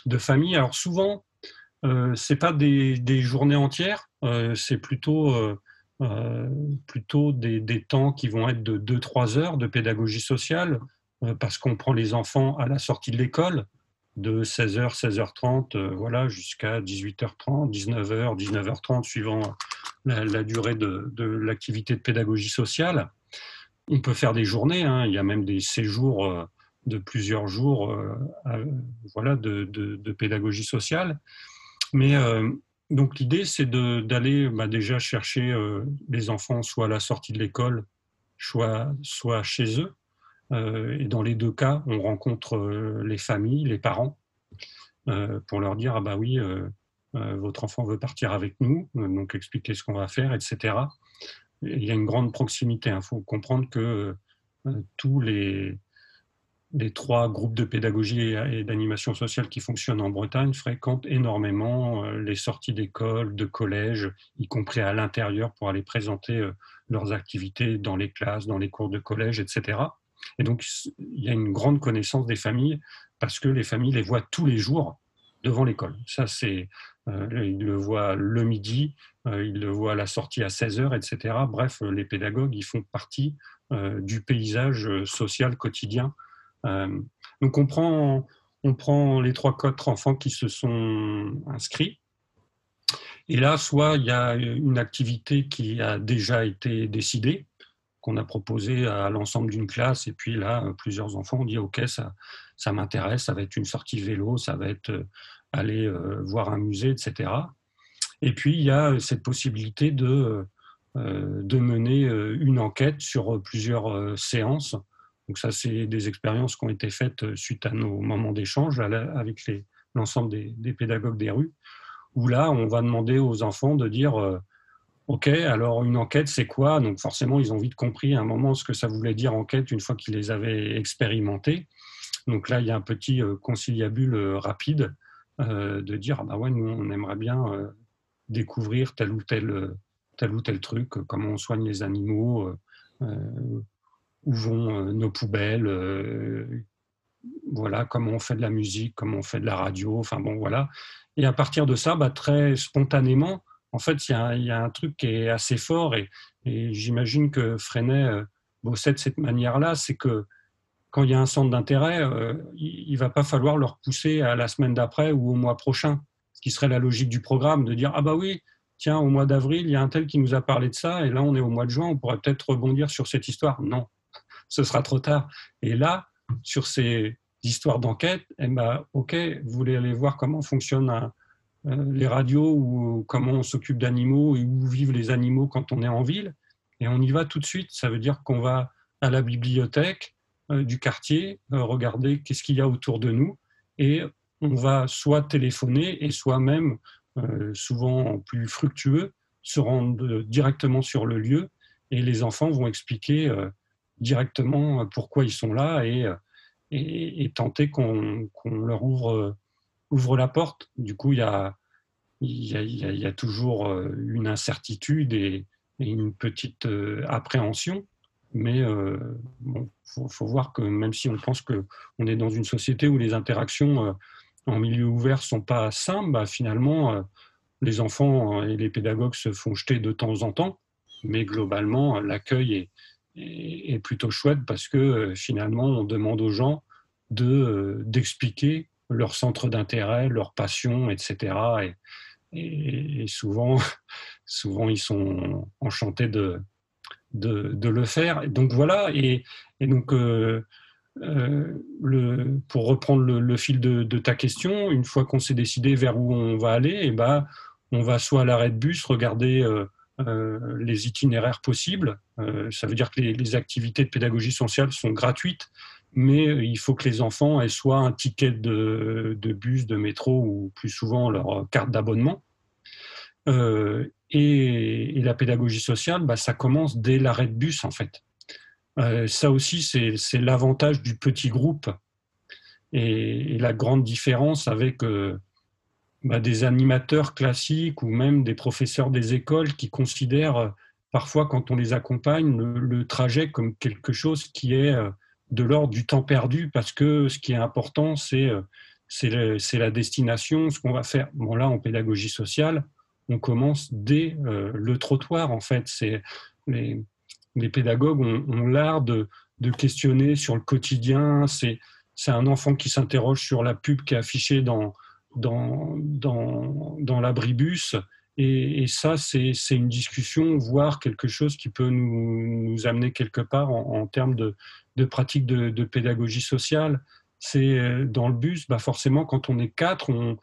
de, famille. Alors souvent, euh, c'est pas des, des, journées entières, c'est plutôt plutôt des, des, temps qui vont être de 2-3 heures de pédagogie sociale, euh, parce qu'on prend les enfants à la sortie de l'école de 16h, 16h30, voilà, jusqu'à 18h30, 19h, 19h30, suivant la, durée de, l'activité de pédagogie sociale. On peut faire des journées, hein. il y a même des séjours euh, de plusieurs jours euh, voilà, de, pédagogie sociale. Mais donc l'idée, c'est d'aller bah, déjà chercher les enfants soit à la sortie de l'école, soit, soit chez eux, euh, et dans les deux cas, on rencontre euh, les familles, les parents, euh, pour leur dire ah bah oui, votre enfant veut partir avec nous, donc expliquer ce qu'on va faire, etc. Il y a une grande proximité. Il hein. faut comprendre que tous les, les trois groupes de pédagogie et d'animation sociale qui fonctionnent en Bretagne fréquentent énormément les sorties d'école, de collège, y compris à l'intérieur pour aller présenter leurs activités dans les classes, dans les cours de collège, etc. Et donc, il y a une grande connaissance des familles parce que les familles les voient tous les jours devant l'école. Ça, c'est, euh, ils le voient le midi, euh, ils le voient à la sortie à 16h, etc. Bref, les pédagogues, ils font partie euh, du paysage social quotidien. donc, on prend, on prend les trois, quatre enfants qui se sont inscrits. Et là, soit il y a une activité qui a déjà été décidée, qu'on a proposé à l'ensemble d'une classe. Et puis là, plusieurs enfants ont dit OK, ça, ça m'intéresse, ça va être une sortie vélo, ça va être euh, aller euh, voir un musée, etc. Et puis il y a cette possibilité de, euh, de mener une enquête sur plusieurs séances. Donc ça, c'est des expériences qui ont été faites suite à nos moments d'échange avec l'ensemble des, des, pédagogues des rues, où là, on va demander aux enfants de dire Ok, alors une enquête, c'est quoi? Donc forcément, ils ont vite compris à un moment ce que ça voulait dire enquête une fois qu'ils les avaient expérimentés. Donc là, il y a un petit euh, conciliabule euh, rapide euh, de dire, ah bah ouais, nous, on aimerait bien découvrir tel ou tel, tel ou tel truc, comment on soigne les animaux, où vont nos poubelles, voilà, comment on fait de la musique, comment on fait de la radio, enfin bon, voilà. Et à partir de ça, bah, très spontanément, en fait, il y, a, un truc qui est assez fort et, j'imagine que Freinet euh, bossait de cette manière-là, c'est que quand il y a un centre d'intérêt, euh, il ne va pas falloir le repousser à la semaine d'après ou au mois prochain, ce qui serait la logique du programme, de dire ah bah oui, tiens, au mois d'avril, il y a un tel qui nous a parlé de ça, et là on est au mois de juin, on pourrait peut-être rebondir sur cette histoire. Non, ce sera trop tard. Et là, sur ces histoires d'enquête, eh ben, ok, vous voulez aller voir comment fonctionne un, euh, les radios ou comment on s'occupe d'animaux et où vivent les animaux quand on est en ville. Et on y va tout de suite. Ça veut dire qu'on va à la bibliothèque euh, du quartier, euh, regarder qu'est-ce qu'il y a autour de nous. Et on va soit téléphoner et soit même, souvent plus fructueux, se rendre directement sur le lieu. Et les enfants vont expliquer directement pourquoi ils sont là et, et, tenter qu'on leur ouvre ouvre la porte. Du coup, il y a, il y a, toujours euh, une incertitude et, une petite euh, appréhension. Mais il euh, faut, voir que même si on pense qu'on est dans une société où les interactions en milieu ouvert sont pas simples, bah, finalement, les enfants et les pédagogues se font jeter de temps en temps. Mais globalement, l'accueil est, est, plutôt chouette parce que finalement, on demande aux gens de d'expliquer leur centre d'intérêt, leur passion, etc. Et, et, souvent, souvent, ils sont enchantés de, de, le faire. donc voilà, et, donc euh, euh, pour reprendre le, fil de, ta question, une fois qu'on s'est décidé vers où on va aller, et eh ben, on va soit à l'arrêt de bus regarder euh, les itinéraires possibles. ça veut dire que les, activités de pédagogie sociale sont gratuites, mais il faut que les enfants aient soit un ticket de, bus, de métro ou plus souvent leur carte d'abonnement. Et, la pédagogie sociale, bah, ça commence dès l'arrêt de bus en fait. ça aussi, c'est l'avantage du petit groupe et, la grande différence avec euh, bah, des animateurs classiques ou même des professeurs des écoles qui considèrent euh, parfois quand on les accompagne le, trajet comme quelque chose qui est euh, de l'ordre du temps perdu parce que ce qui est important c'est c'est la destination, ce qu'on va faire. Bon là en pédagogie sociale, on commence dès le trottoir en fait. C'est les, pédagogues ont, l'art de, questionner sur le quotidien. C'est un enfant qui s'interroge sur la pub qui est affichée dans, dans, dans, l'abribus. Et, ça, c'est une discussion, voire quelque chose qui peut nous, amener quelque part en, termes de, de pratique de, de, pédagogie sociale. C'est euh, dans le bus, bah forcément, quand on est quatre, on,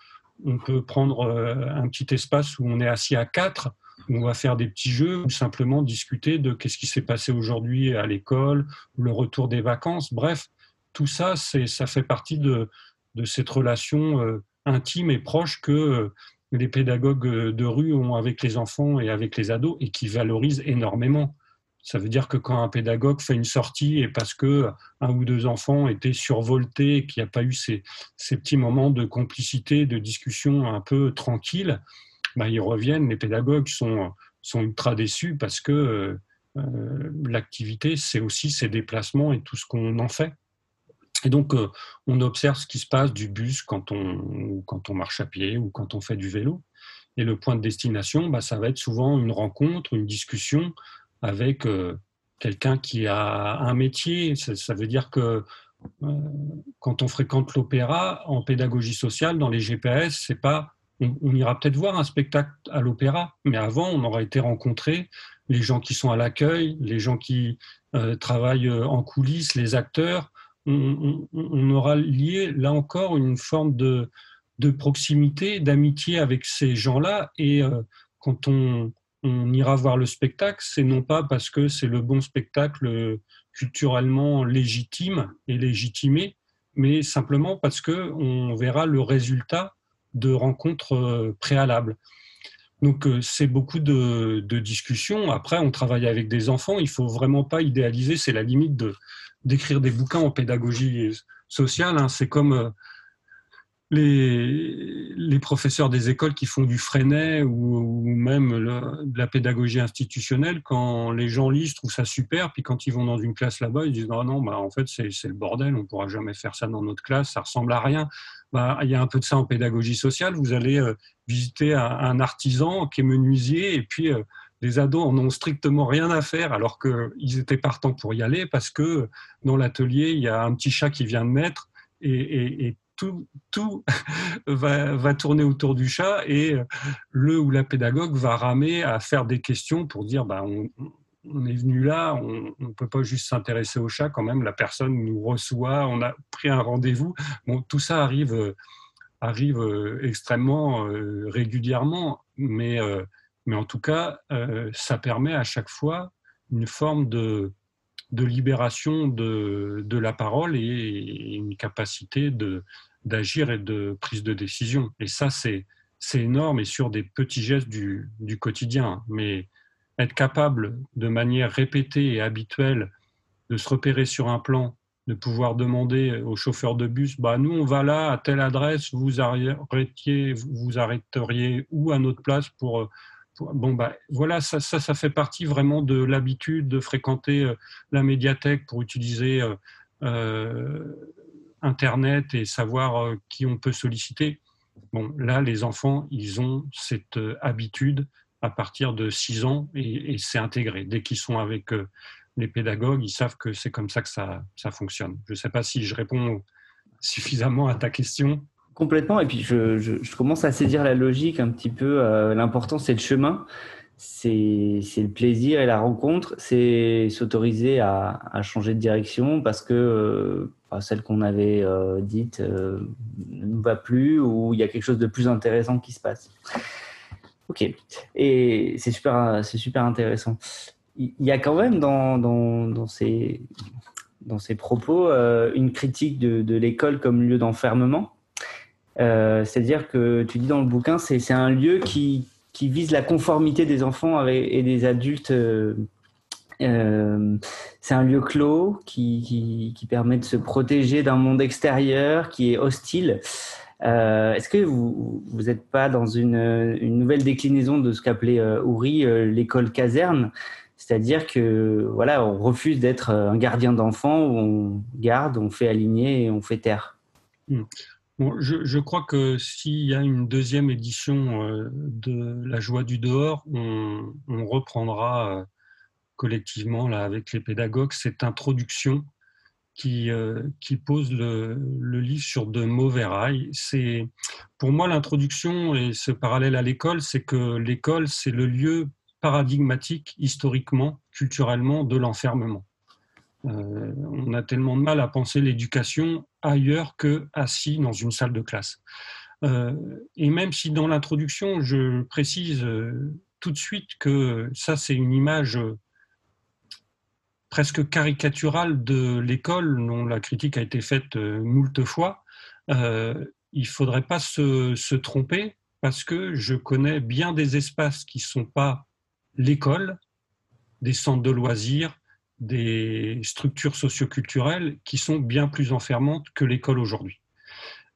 on peut prendre euh, un petit espace où on est assis à quatre, où on va faire des petits jeux ou simplement discuter de qu'est-ce qui s'est passé aujourd'hui à l'école, le retour des vacances. Bref, tout ça, ça fait partie de, cette relation euh, intime et proche que euh, les pédagogues de rue ont avec les enfants et avec les ados et qui valorisent énormément. Ça veut dire que quand un pédagogue fait une sortie et parce que un ou deux enfants étaient survoltés et qu'il n'y a pas eu ces, petits moments de complicité, de discussion un peu tranquille, bah, ils reviennent. Les pédagogues sont, sont ultra déçus parce que l'activité, c'est aussi ces déplacements et tout ce qu'on en fait. Et donc, euh, on observe ce qui se passe du bus quand on, quand on marche à pied ou quand on fait du vélo. Et le point de destination, bah, ça va être souvent une rencontre, une discussion avec euh, quelqu'un qui a un métier. Ça, veut dire que euh, quand on fréquente l'opéra en pédagogie sociale, dans les GPS, c'est pas on, ira peut-être voir un spectacle à l'opéra, mais avant, on aura été rencontrer les gens qui sont à l'accueil, les gens qui travaillent en coulisses, les acteurs, on, aura lié, là encore, une forme de, proximité, d'amitié avec ces gens-là. Et euh, quand on, ira voir le spectacle, c'est non pas parce que c'est le bon spectacle culturellement légitime et légitimé, mais simplement parce que on verra le résultat de rencontres euh, préalables. Donc euh, c'est beaucoup de, discussions. Après, on travaille avec des enfants. Il faut vraiment pas idéaliser. C'est la limite de, d'écrire des bouquins en pédagogie sociale. Hein. C'est comme euh, les, professeurs des écoles qui font du freinet ou, même de la pédagogie institutionnelle. Quand les gens lisent, trouvent ça super. Puis quand ils vont dans une classe là-bas, ils disent non, non, bah, en fait, c'est le bordel. On ne pourra jamais faire ça dans notre classe. Ça ressemble à rien. Bah, il y a un peu de ça en pédagogie sociale. Vous allez euh, visiter un, artisan qui est menuisier et puis euh, les ados en ont strictement rien à faire alors qu'ils étaient partants pour y aller parce que dans l'atelier, il y a un petit chat qui vient de naître et, tout, va, tourner autour du chat et le ou la pédagogue va ramer à faire des questions pour dire bah, on, est venu là, on ne peut pas juste s'intéresser au chat quand même, la personne nous reçoit, on a pris un rendez-vous. Bon, tout ça arrive, arrive extrêmement euh, régulièrement, mais euh, mais en tout cas, euh, ça permet à chaque fois une forme de, de libération de, de, la parole et une capacité d'agir et de prise de décision. Et ça, c'est énorme et sur des petits gestes du, du, quotidien. Mais être capable de manière répétée et habituelle de se repérer sur un plan, de pouvoir demander au chauffeur de bus, bah, nous on va là à telle adresse, vous vous arrêteriez où à notre place pour bon, bah, voilà, ça, ça, ça, fait partie vraiment de l'habitude de fréquenter euh, la médiathèque pour utiliser euh, euh, Internet et savoir qui on peut solliciter. Bon, là, les enfants, ils ont cette habitude à partir de 6 ans et, c'est intégré. Dès qu'ils sont avec les pédagogues, ils savent que c'est comme ça que ça, ça fonctionne. Je ne sais pas si je réponds suffisamment à ta question. Complètement. Et puis, je, je, commence à saisir la logique un petit peu. Euh, L'important, c'est le chemin, c'est le plaisir et la rencontre. C'est s'autoriser à, à, changer de direction parce que euh, celle qu'on avait euh, dite euh, ne va plus ou il y a quelque chose de plus intéressant qui se passe. Ok, et c'est super, c'est super intéressant. Il y a quand même dans, dans, dans ces, dans ces propos euh, une critique de, l'école comme lieu d'enfermement. Euh, c'est-à-dire que tu dis dans le bouquin, c'est un lieu qui, qui, vise la conformité des enfants et des adultes. Euh, c'est un lieu clos qui, permet de se protéger d'un monde extérieur qui est hostile. Est-ce que vous n'êtes pas dans une, nouvelle déclinaison de ce qu'appelait Ouri l'école caserne? C'est-à-dire que voilà, on refuse d'être un gardien d'enfant où on garde, on fait aligner et on fait taire. Hmm. je, crois que s'il y a une deuxième édition euh, de La joie du dehors, on, reprendra euh, collectivement là, avec les pédagogues cette introduction qui, euh, qui pose le, le, livre sur de mauvais rails. Pour moi, l'introduction et ce parallèle à l'école, c'est que l'école, c'est le lieu paradigmatique historiquement, culturellement de l'enfermement. Euh, on a tellement de mal à penser l'éducation ailleurs que assis dans une salle de classe. Euh, et même si dans l'introduction, je précise tout de suite que ça, c'est une image presque caricaturale de l'école, dont la critique a été faite moult fois, il ne faudrait pas se, tromper parce que je connais bien des espaces qui ne sont pas l'école, des centres de loisirs, des structures socioculturelles qui sont bien plus enfermantes que l'école aujourd'hui.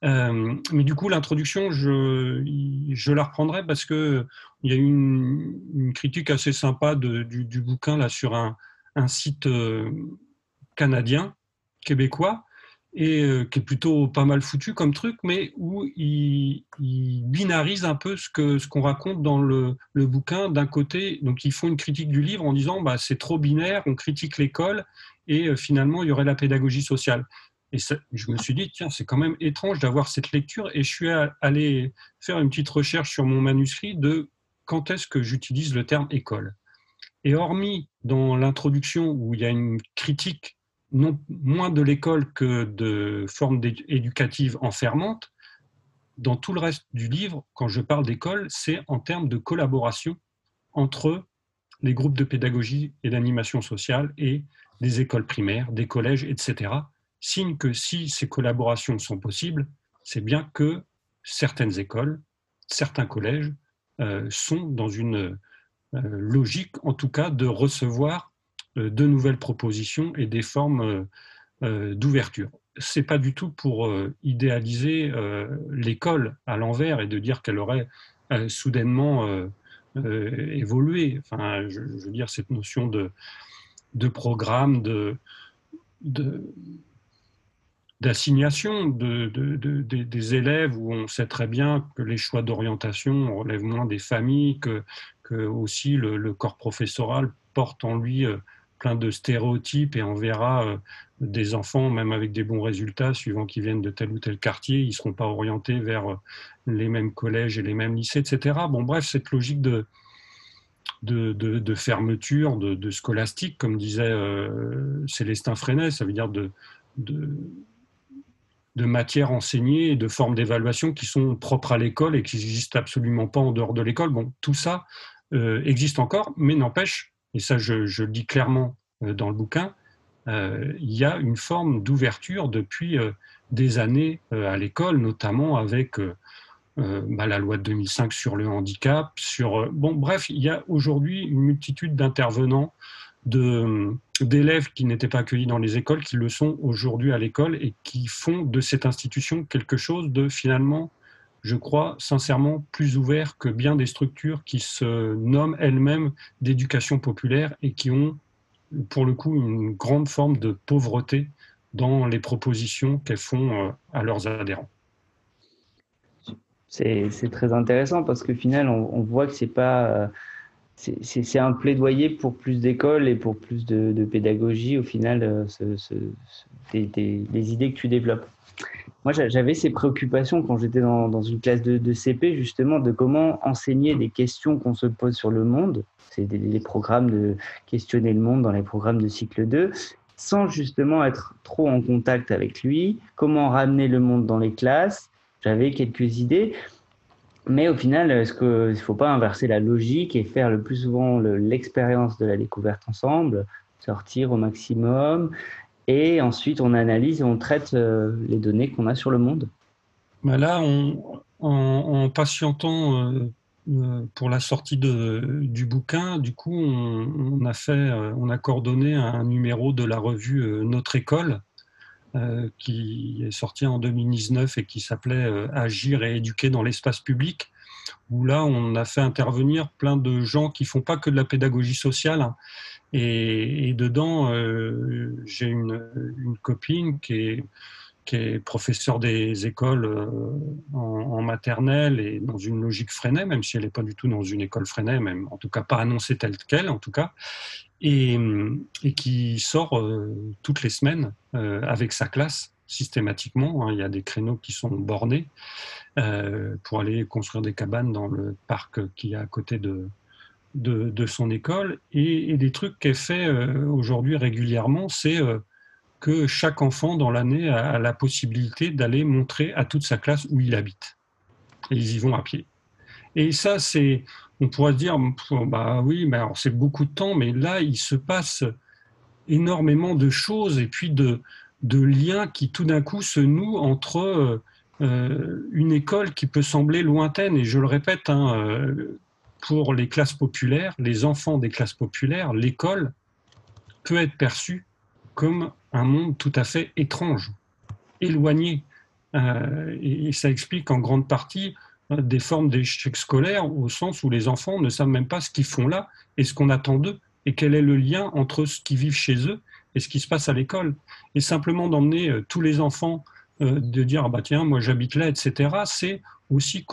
Euh, mais du coup, l'introduction, je, la reprendrai parce qu'il y a une, une critique assez sympa du, du, bouquin là, sur un, un site euh, canadien, québécois, et euh, qui est plutôt pas mal foutu comme truc, mais où il, binarise un peu ce qu'on raconte dans le, le bouquin. D'un côté, donc ils font une critique du livre en disant bah c'est trop binaire, on critique l'école et euh, finalement il y aurait la pédagogie sociale. Et je me suis dit tiens c'est quand même étrange d'avoir cette lecture et je suis allé faire une petite recherche sur mon manuscrit de quand est-ce que j'utilise le terme école. Et hormis dans l'introduction où il y a une critique non moins de l'école que de formes éducatives enfermantes, dans tout le reste du livre, quand je parle d'école, c'est en termes de collaboration entre les groupes de pédagogie et d'animation sociale et des écoles primaires, des collèges, etc. Signe que si ces collaborations sont possibles, c'est bien que certaines écoles, certains collèges euh, sont dans une logique, en tout cas, de recevoir euh, de nouvelles propositions et des formes euh, euh, d'ouverture. C'est pas du tout pour idéaliser l'école à l'envers et de dire qu'elle aurait soudainement évolué. Enfin, je, veux dire cette notion de, de programme, de, d'assignation de, des élèves où on sait très bien que les choix d'orientation relèvent moins des familles, que, aussi le, corps professoral porte en lui plein de stéréotypes et on verra euh, des enfants, même avec des bons résultats, suivant qu'ils viennent de tel ou tel quartier, ils ne seront pas orientés vers euh, les mêmes collèges et les mêmes lycées, etc. Bon, bref, cette logique de, de, fermeture, de, scolastique, comme disait euh, Célestin Freinet, ça veut dire de, de matières enseignées et de formes d'évaluation qui sont propres à l'école et qui n'existent absolument pas en dehors de l'école. Bon, tout ça existe encore, mais n'empêche, et ça je, le dis clairement euh, dans le bouquin, euh, il y a une forme d'ouverture depuis euh, des années à l'école, notamment avec bah, la loi de 2005 sur le handicap, sur bon bref, il y a aujourd'hui une multitude d'intervenants, d'élèves qui n'étaient pas accueillis dans les écoles, qui le sont aujourd'hui à l'école et qui font de cette institution quelque chose de finalement je crois sincèrement plus ouvert que bien des structures qui se nomment elles-mêmes d'éducation populaire et qui ont pour le coup une grande forme de pauvreté dans les propositions qu'elles font euh, à leurs adhérents. C'est très intéressant parce que finalement, on, voit que c'est pas euh, c'est un plaidoyer pour plus d'écoles et pour plus de, pédagogie au final euh, des, idées que tu développes. Moi, j'avais ces préoccupations quand j'étais dans, une classe de, CP, justement, de comment enseigner des questions qu'on se pose sur le monde. C'est les programmes de questionner le monde dans les programmes de cycle 2, sans justement être trop en contact avec lui. Comment ramener le monde dans les classes J'avais quelques idées. Mais au final, est-ce qu'il ne faut pas inverser la logique et faire le plus souvent l'expérience de la découverte ensemble, sortir au maximum, et ensuite on analyse et on traite euh, les données qu'on a sur le monde. Bah Là, en, patientant euh, euh, pour la sortie du bouquin, du coup, on, a fait, on a coordonné un numéro de la revue Notre École, qui est sorti en 2019 et qui s'appelait Agir et éduquer dans l'espace public, où là, on a fait intervenir plein de gens qui font pas que de la pédagogie sociale, hein, et, dedans, euh, j'ai une, copine qui est, professeure des écoles euh, en, maternelle et dans une logique Freinet, même si elle n'est pas du tout dans une école Freinet, même en tout cas pas annoncée telle qu'elle, en tout cas, et, et qui sort euh, toutes les semaines avec sa classe systématiquement. Hein. il y a des créneaux qui sont bornés pour aller construire des cabanes dans le parc qui est à côté de, de, son école. Et, des trucs qu'elle fait euh, aujourd'hui régulièrement, c'est euh, que chaque enfant dans l'année a, la possibilité d'aller montrer à toute sa classe où il habite. Et ils y vont à pied. Et ça, c'est, on pourrait se dire, bah oui, mais c'est beaucoup de temps, mais là, il se passe énormément de choses et puis de, de liens qui tout d'un coup se nouent entre euh, une école qui peut sembler lointaine. Et je le répète, hein, pour les classes populaires, les enfants des classes populaires, l'école peut être perçue comme un monde tout à fait étrange, éloigné. Euh, et, ça explique en grande partie euh, des formes d'échec scolaire au sens où les enfants ne savent même pas ce qu'ils font là et ce qu'on attend d'eux et quel est le lien entre ce qu'ils vivent chez eux et ce qui se passe à l'école. Et simplement d'emmener euh, tous les enfants, de dire ah bah tiens moi j'habite là, etc. C'est aussi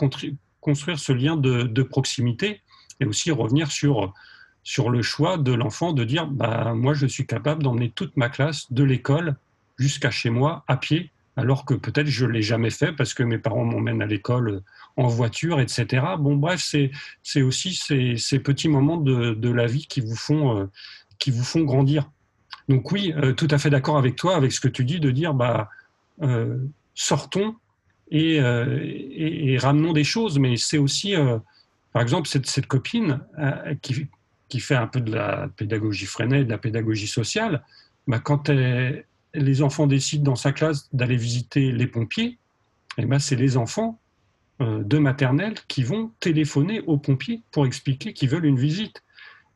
construire ce lien de, proximité et aussi revenir sur, sur le choix de l'enfant de dire bah, moi, je suis capable d'emmener toute ma classe de l'école jusqu'à chez moi à pied, alors que peut-être je l'ai jamais fait parce que mes parents m'emmènent à l'école en voiture, etc. Bon, bref, c'est aussi ces, petits moments de, de, la vie qui vous font, euh, qui vous font grandir. Donc oui, euh, tout à fait d'accord avec toi, avec ce que tu dis, de dire bah, euh, sortons euh, et, ramenons des choses. Mais c'est aussi, euh, par exemple, cette, copine euh, qui, qui, fait un peu de la pédagogie freinée, de la pédagogie sociale, bah, quand les enfants décident dans sa classe d'aller visiter les pompiers, et eh ben, c'est les enfants de maternelle qui vont téléphoner aux pompiers pour expliquer qu'ils veulent une visite.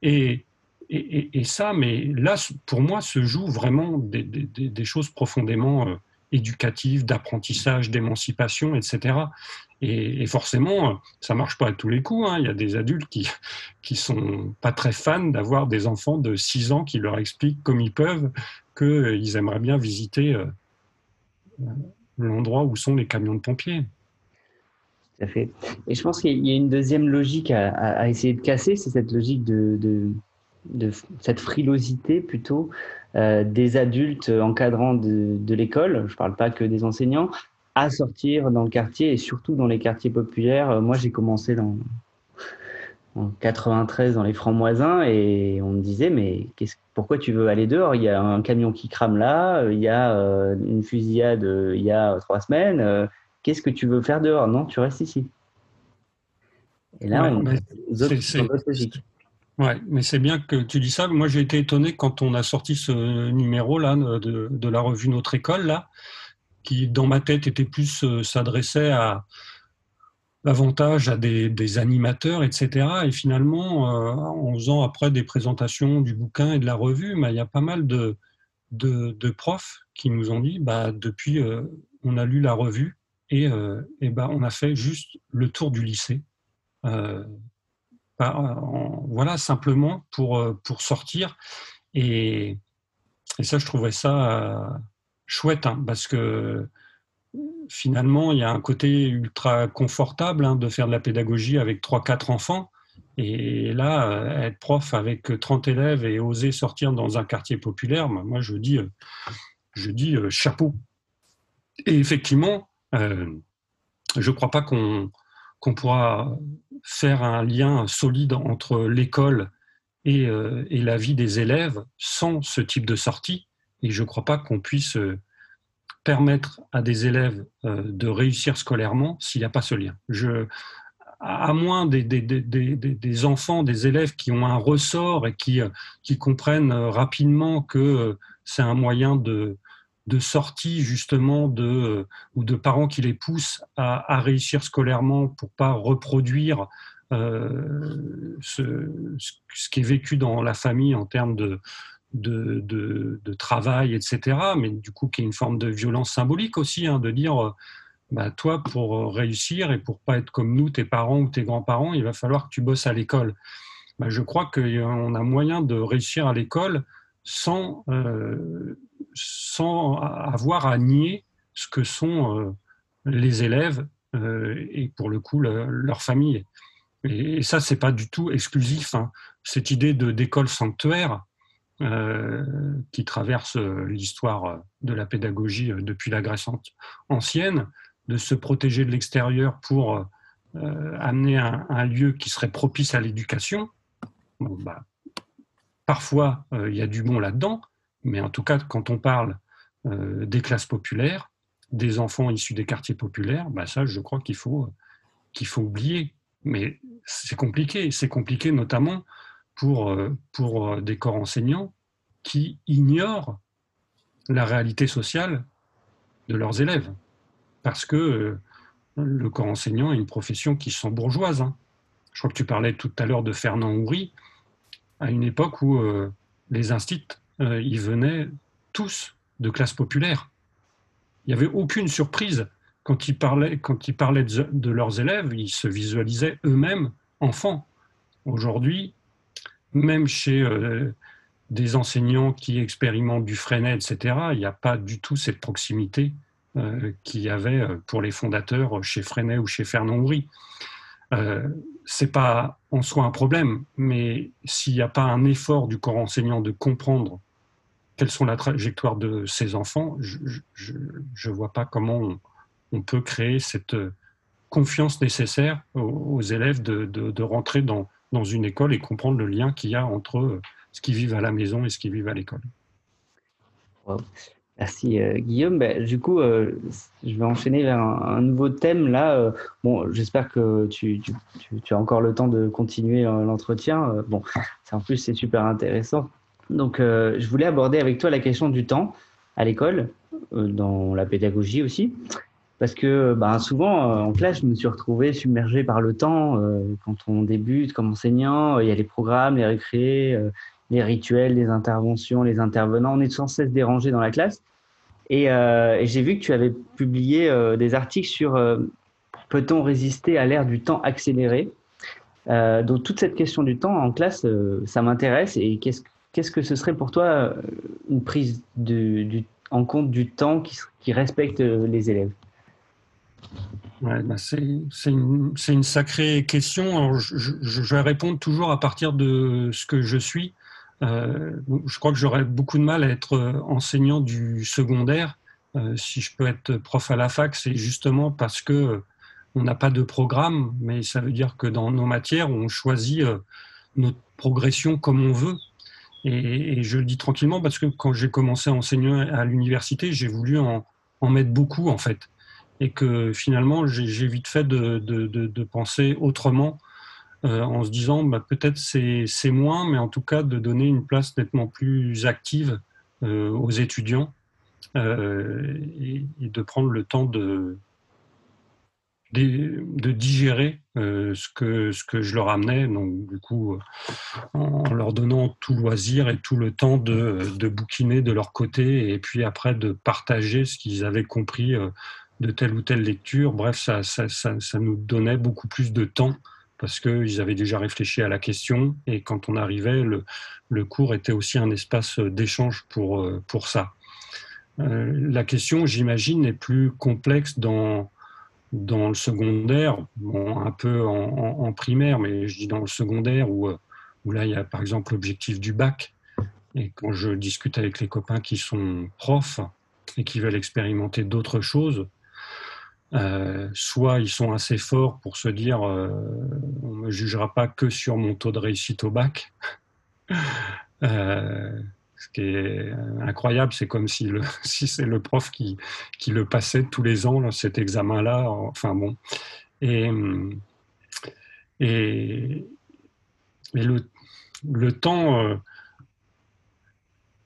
Et, et, et, ça, mais là, pour moi, se jouent vraiment des, des, des choses profondément éducative, d'apprentissage, d'émancipation, etc. Et, forcément, ça marche pas à tous les coups. Hein. Il y a des adultes qui qui sont pas très fans d'avoir des enfants de 6 ans qui leur expliquent comme ils peuvent qu'ils aimeraient bien visiter euh, l'endroit où sont les camions de pompiers. Tout à fait. Et je pense qu'il y a une deuxième logique à, essayer de casser, c'est cette logique de, de, de, cette frilosité plutôt euh, des adultes encadrants de, l'école, je ne parle pas que des enseignants, à sortir dans le quartier et surtout dans les quartiers populaires. Euh, moi, j'ai commencé dans, en 93 dans les francs-moisins et on me disait mais pourquoi tu veux aller dehors? Il y a un camion qui crame là, il y a euh, une fusillade il y a trois semaines. Qu'est-ce que tu veux faire dehors? Non, tu restes ici. Et là, on, Ouais, mais c'est bien que tu dis ça. Moi, j'ai été étonné quand on a sorti ce numéro-là de, la revue Notre École, là, qui, dans ma tête, était plus euh, s'adressait à davantage à des, animateurs, etc. Et finalement, euh, en faisant après des présentations du bouquin et de la revue, bah, il y a pas mal de, profs qui nous ont dit, bah, depuis, euh, on a lu la revue et, et bah, on a fait juste le tour du lycée voilà, simplement pour, euh, pour sortir. Et, et ça, je trouvais ça euh, chouette, hein, parce que finalement, il y a un côté ultra confortable hein, de faire de la pédagogie avec 3-4 enfants. Et là, euh, être prof avec 30 élèves et oser sortir dans un quartier populaire, bah, moi, je dis, je dis chapeau. Et effectivement, je ne crois pas qu'on qu'on pourra faire un lien solide entre l'école euh, et, la vie des élèves sans ce type de sortie. Et je ne crois pas qu'on puisse euh, permettre à des élèves euh, de réussir scolairement s'il n'y a pas ce lien. Je, à moins des, des, enfants, des élèves qui ont un ressort et qui, qui comprennent rapidement que c'est un moyen de, de sortie justement de, ou de parents qui les poussent à, réussir scolairement pour pas reproduire ce, ce, qui est vécu dans la famille en termes de, de, de, travail, etc. Mais du coup, qui est une forme de violence symbolique aussi, hein, de dire, bah, toi, pour réussir et pour pas être comme nous, tes parents ou tes grands-parents, il va falloir que tu bosses à l'école. Bah, je crois qu'on a moyen de réussir à l'école sans, euh, sans avoir à nier ce que sont euh, les élèves euh, et pour le coup leur famille. Et, ça, c'est pas du tout exclusif. Hein. Cette idée d'école sanctuaire, euh, qui traverse l'histoire de la pédagogie depuis la Grèce ancienne, de se protéger de l'extérieur pour amener un, lieu qui serait propice à l'éducation. bah, parfois, il y a du bon là-dedans, mais en tout cas, quand on parle des classes populaires, des enfants issus des quartiers populaires, bah ça, je crois qu'il faut, faut oublier. Mais c'est compliqué. C'est compliqué notamment pour, euh, pour euh, des corps enseignants qui ignorent la réalité sociale de leurs élèves. Parce que euh, le corps enseignant est une profession qui se sent bourgeoise. Hein. Je crois que tu parlais tout à l'heure de Fernand Houry, à une époque où les instituts, ils venaient tous de classes populaires. Il n'y avait aucune surprise quand ils parlaient, quand ils parlaient de, de leurs élèves, ils se visualisaient eux-mêmes enfants. Aujourd'hui, même chez euh, des enseignants qui expérimentent du Freinet, etc., il n'y a pas du tout cette proximité euh, qu'il y avait euh, pour les fondateurs chez Freinet ou chez Fernand Houry. Euh, c'est pas en soi un problème, mais s'il n'y a pas un effort du corps enseignant de comprendre quelles sont la trajectoire de ces enfants, je ne vois pas comment on, peut créer cette confiance nécessaire aux, élèves de, rentrer dans, une école et comprendre le lien qu'il y a entre euh, ce qu'ils vivent à la maison et ce qu'ils vivent à l'école. Merci euh, Guillaume. Ben, du coup, euh, je vais enchaîner vers un, nouveau thème là. bon, j'espère que tu, tu, tu, as encore le temps de continuer l'entretien. bon, en plus c'est super intéressant. Donc, je voulais aborder avec toi la question du temps à l'école, dans la pédagogie aussi. Parce que bah, souvent, euh, en classe, je me suis retrouvé submergé par le temps. Euh, quand on débute comme enseignant, il y a les programmes, les récrés, euh, les rituels, les interventions, les intervenants. On est sans cesse dérangé dans la classe. Et, et j'ai vu que tu avais publié des articles sur peut-on résister à l'ère du temps accéléré? Donc toute cette question du temps en classe, ça m'intéresse. Et qu'est-ce, qu'est-ce que ce serait pour toi une prise de, en compte du temps qui, respecte les élèves? Bah, c'est une, sacrée question. je, vais répondre toujours à partir de ce que je suis. Euh, je crois que j'aurais beaucoup de mal à être euh, enseignant du secondaire. Euh, si je peux être prof à la fac, c'est justement parce que on n'a pas de programme, mais ça veut dire que dans nos matières, on choisit notre progression comme on veut. Et, je le dis tranquillement parce que quand j'ai commencé à enseigner à l'université, j'ai voulu en, mettre beaucoup en fait. Et que finalement j'ai vite fait de, penser autrement euh, en se disant bah, peut-être c'est moins, mais en tout cas de donner une place nettement plus active euh, aux étudiants euh, et, de prendre le temps de, de, digérer ce, que, ce que je leur amenais, donc du coup en leur donnant tout loisir et tout le temps de, de bouquiner de leur côté et puis après de partager ce qu'ils avaient compris de telle ou telle lecture. Bref, ça, ça, ça, nous donnait beaucoup plus de temps parce qu'ils avaient déjà réfléchi à la question et quand on arrivait, le, le cours était aussi un espace d'échange pour, euh, pour ça. Euh, la question, j'imagine, est plus complexe dans, dans le secondaire, un peu en, primaire, mais je dis dans le secondaire où, euh, où là, il y a par exemple l'objectif du bac. Et quand je discute avec les copains qui sont profs et qui veulent expérimenter d'autres choses, euh, soit ils sont assez forts pour se dire euh, on ne me jugera pas que sur mon taux de réussite au bac. ce qui est incroyable, c'est comme si, c'est le prof qui, le passait tous les ans, cet examen-là. Enfin bon. Et, le, temps,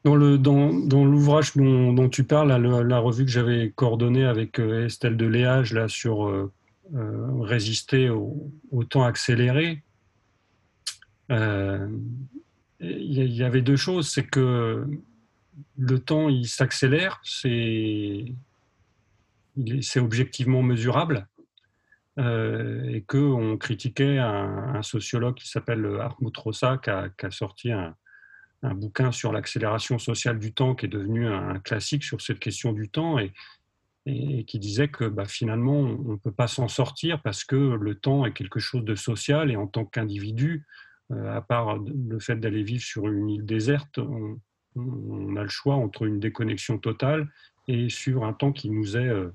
dans l'ouvrage dont, tu parles, la, revue que j'avais coordonnée avec Estelle de Léage là, sur résister au, au, temps accéléré, il y avait deux choses. C'est que le temps, il s'accélère, c'est objectivement mesurable. Euh, et qu'on critiquait un, sociologue qui s'appelle Hartmut Rossa, qui a, sorti un, bouquin sur l'accélération sociale du temps, qui est devenu un, classique sur cette question du temps, et, qui disait que bah, finalement, on ne peut pas s'en sortir parce que le temps est quelque chose de social, et en tant qu'individu, à part le fait d'aller vivre sur une île déserte, on, on, a le choix entre une déconnexion totale et sur un temps qui nous est euh,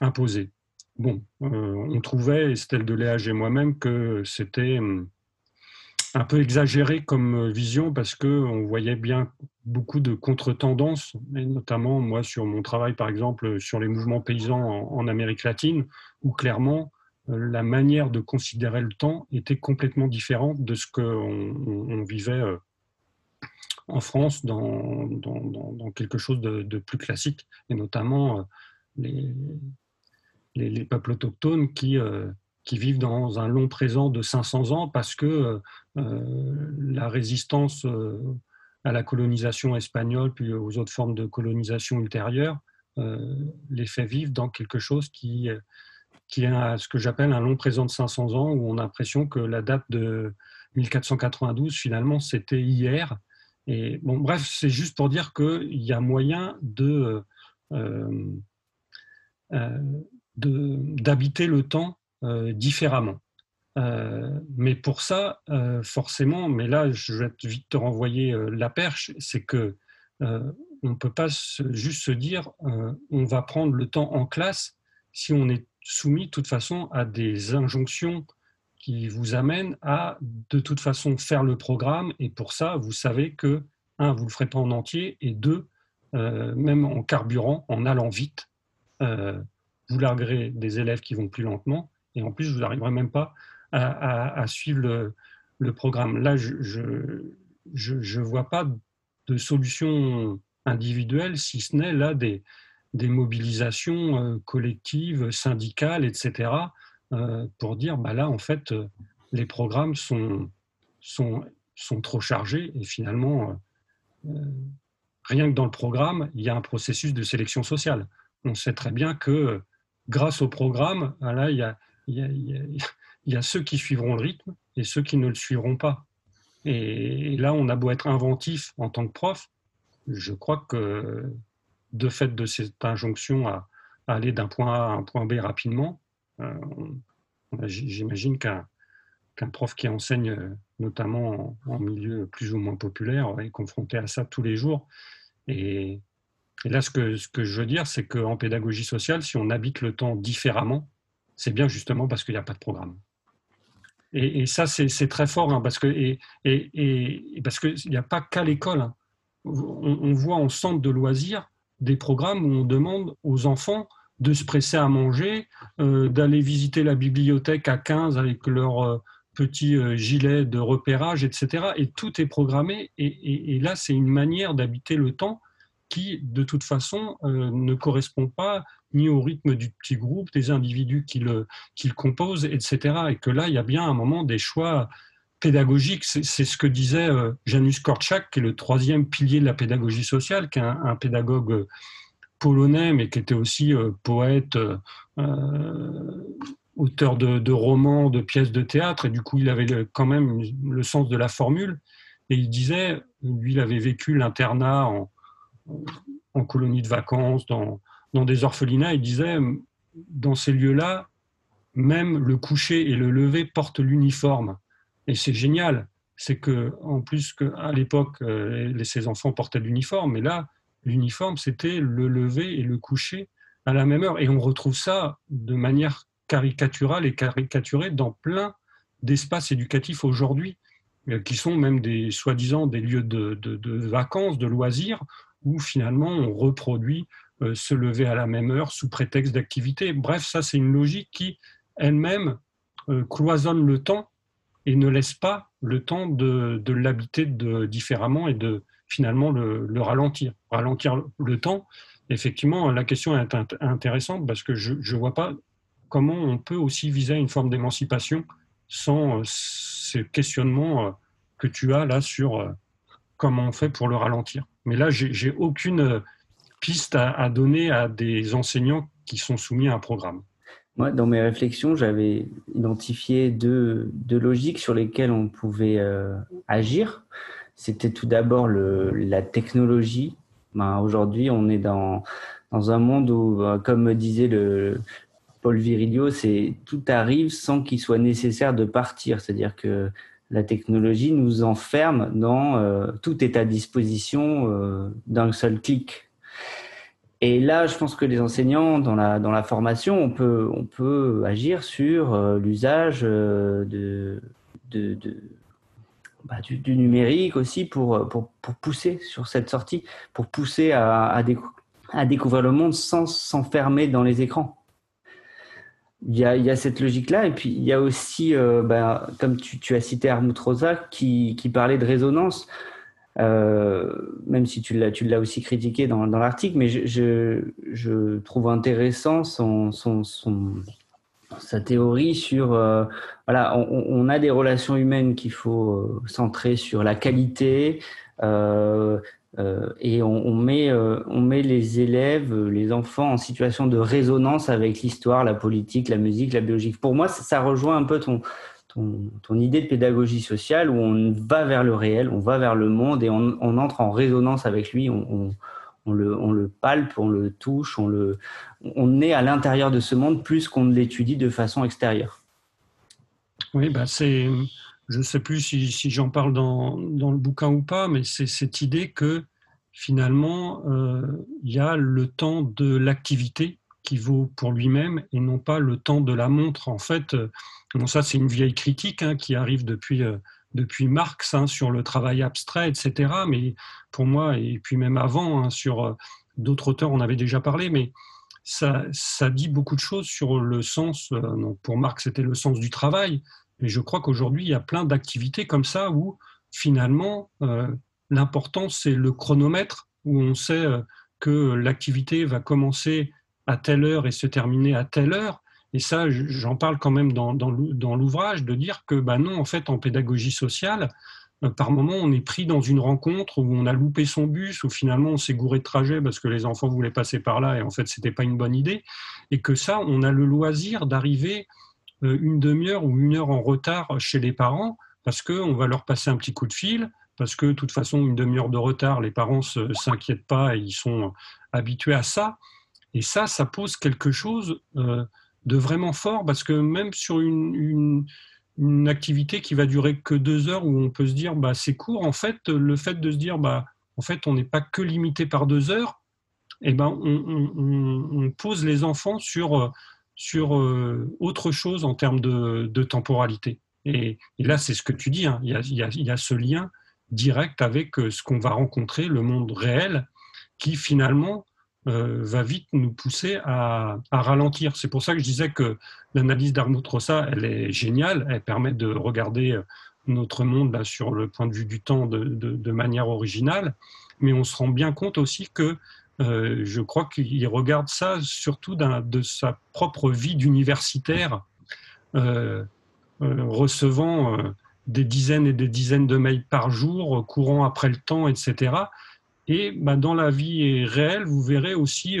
imposé. Bon, euh, on trouvait, Estelle Deléage et moi-même, que c'était hum, un peu exagéré comme vision parce qu'on voyait bien beaucoup de contre-tendances, et notamment moi sur mon travail par exemple sur les mouvements paysans en, Amérique latine, où clairement euh, la manière de considérer le temps était complètement différente de ce qu'on vivait en France dans, quelque chose de, plus classique, et notamment euh, les, les, peuples autochtones qui, euh, qui vivent dans un long présent de 500 ans parce que euh, la résistance à la colonisation espagnole, puis aux autres formes de colonisation ultérieure, les fait vivre dans quelque chose qui, qui a ce que j'appelle un long présent de 500 ans, où on a l'impression que la date de 1492, finalement, c'était hier, et bon, bref, c'est juste pour dire qu'il y a moyen de, euh, euh, d'habiter le temps euh, différemment. mais pour ça, forcément, mais là, je vais vite te renvoyer la perche, c'est que on peut pas juste se dire on va prendre le temps en classe si on est soumis de toute façon à des injonctions qui vous amène à de toute façon faire le programme. Et pour ça, vous savez que, un, vous ne le ferez pas en entier, et deux, euh, même en carburant, en allant vite, euh, vous larguerez des élèves qui vont plus lentement, et en plus, vous n'arriverez même pas à, suivre le, programme. Là, je ne je, vois pas de solution individuelle, si ce n'est là des, des mobilisations euh, collectives, syndicales, etc., euh, pour dire, bah là, en fait, euh, les programmes sont, sont, sont trop chargés et finalement, rien que dans le programme, il y a un processus de sélection sociale. On sait très bien que grâce au programme, ah là, il y a, il y a, il y a ceux qui suivront le rythme et ceux qui ne le suivront pas. Et là, on a beau être inventif en tant que prof, je crois que de fait de cette injonction à aller d'un point A à un point B rapidement, euh, j'imagine qu'un prof qui enseigne euh, notamment en, milieu plus ou moins populaire est confronté à ça tous les jours. Et, là, ce que, je veux dire, c'est qu'en pédagogie sociale, si on habite le temps différemment, c'est bien justement parce qu'il n'y a pas de programme. Et, ça, c'est très fort, hein, parce qu'il et, parce qu'il n'y a pas qu'à l'école. Hein. On, on, voit en centre de loisirs des programmes où on demande aux enfants de se presser à manger, euh, d'aller visiter la bibliothèque à 15 avec leur euh, petit euh, gilet de repérage, etc. Et tout est programmé. Et, là, c'est une manière d'habiter le temps qui, de toute façon, ne correspond pas ni au rythme du petit groupe, des individus qui le, qui le composent, etc. Et que là, il y a bien un moment des choix pédagogiques. C'est ce que disait Janusz Korczak, qui est le troisième pilier de la pédagogie sociale, qui est un pédagogue polonais, mais qui était aussi euh, poète, euh, auteur de, romans, de pièces de théâtre, et du coup, il avait quand même le sens de la formule. Et il disait, lui, il avait vécu l'internat en, colonie de vacances, dans des orphelinats, il disait, dans ces lieux-là, même le coucher et le lever portent l'uniforme. Et c'est génial. C'est que, en plus, qu'à l'époque, euh, ces enfants portaient l'uniforme, mais là, l'uniforme, c'était le lever et le coucher à la même heure. Et on retrouve ça de manière caricaturale et caricaturée dans plein d'espaces éducatifs aujourd'hui, euh, qui sont même des soi-disant des lieux de, vacances, de loisirs, où finalement on reproduit euh, se lever à la même heure sous prétexte d'activité. Bref, ça c'est une logique qui elle-même cloisonne le temps et ne laisse pas le temps de, l'habiter différemment et de finalement le, ralentir. Ralentir le temps, effectivement, la question est intéressante parce que je ne vois pas comment on peut aussi viser une forme d'émancipation sans euh, ces questionnements euh, que tu as là sur euh, comment on fait pour le ralentir. Mais là, j'ai aucune piste à, donner à des enseignants qui sont soumis à un programme. Moi, dans mes réflexions, j'avais identifié deux, logiques sur lesquelles on pouvait agir. C'était tout d'abord la technologie. Ben, Aujourd'hui, on est dans, dans un monde où, comme disait le, Paul Virilio, c'est tout arrive sans qu'il soit nécessaire de partir. C'est-à-dire que la technologie nous enferme dans euh, tout est à disposition euh, d'un seul clic. Et là, je pense que les enseignants, dans la, dans la formation, on peut, on peut agir sur euh, l'usage de, de, bah, du, numérique aussi pour, pour, pour, pousser sur cette sortie, pour pousser à, à, découvrir le monde sans s'enfermer dans les écrans il y, a, il y a, cette logique-là. Et puis, il y a aussi, euh, ben, comme tu, tu, as cité Armut Rosa, qui, qui parlait de résonance, euh, même si tu l'as, tu l'as aussi critiqué dans, dans l'article, mais je, je, je, trouve intéressant son, son, son sa théorie sur, euh, voilà, on, on, a des relations humaines qu'il faut euh, centrer sur la qualité, euh, euh, et on, on met, euh, on met les élèves, les enfants en situation de résonance avec l'histoire, la politique, la musique, la biologie. Pour moi, ça, ça rejoint un peu ton, ton, idée de pédagogie sociale où on va vers le réel, on va vers le monde et on, entre en résonance avec lui. On, le, on le palpe, on le touche, on, le, on est à l'intérieur de ce monde plus qu'on ne l'étudie de façon extérieure. Oui, bah c'est je ne sais plus si, j'en parle dans, le bouquin ou pas, mais c'est cette idée que finalement, euh, il y a le temps de l'activité qui vaut pour lui-même et non pas le temps de la montre. En fait, euh, bon, ça c'est une vieille critique hein, qui arrive depuis, euh, depuis Marx hein, sur le travail abstrait, etc. Mais pour moi, et puis même avant, hein, sur d'autres auteurs, on avait déjà parlé, mais ça, ça dit beaucoup de choses sur le sens, pour Marx c'était le sens du travail, mais je crois qu'aujourd'hui, il y a plein d'activités comme ça où finalement, euh, l'important, c'est le chronomètre, où on sait euh, que l'activité va commencer à telle heure et se terminer à telle heure. Et ça, j'en parle quand même dans, l'ouvrage, de dire que bah non, en fait, en pédagogie sociale, euh, par moment, on est pris dans une rencontre où on a loupé son bus, où finalement on s'est gouré de trajet parce que les enfants voulaient passer par là et en fait, c'était pas une bonne idée. Et que ça, on a le loisir d'arriver euh, une demi-heure ou une heure en retard chez les parents parce qu'on va leur passer un petit coup de fil, parce que de toute façon, une demi-heure de retard, les parents ne s'inquiètent pas et ils sont habitués à ça. Et ça, ça pose quelque chose euh, de vraiment fort, parce que même sur une, une, activité qui va durer que deux heures, où on peut se dire, bah, c'est court, en fait, le fait de se dire, bah, en fait, on n'est pas que limité par deux heures, eh ben, on, pose les enfants sur sur euh, autre chose en termes de, temporalité. Et, là, c'est ce que tu dis, hein. il, y a, ce lien direct avec euh, ce qu'on va rencontrer, le monde réel, qui finalement va vite nous pousser à, ralentir. C'est pour ça que je disais que l'analyse d'Arnaud Rossa, elle est géniale, elle permet de regarder notre monde sur le point de vue du temps de manière originale, mais on se rend bien compte aussi que euh, je crois qu'il regarde ça surtout de sa propre vie d'universitaire, euh, euh, recevant des dizaines et des dizaines de mails par jour, courant après le temps, etc. Et bah, dans la vie réelle, vous verrez aussi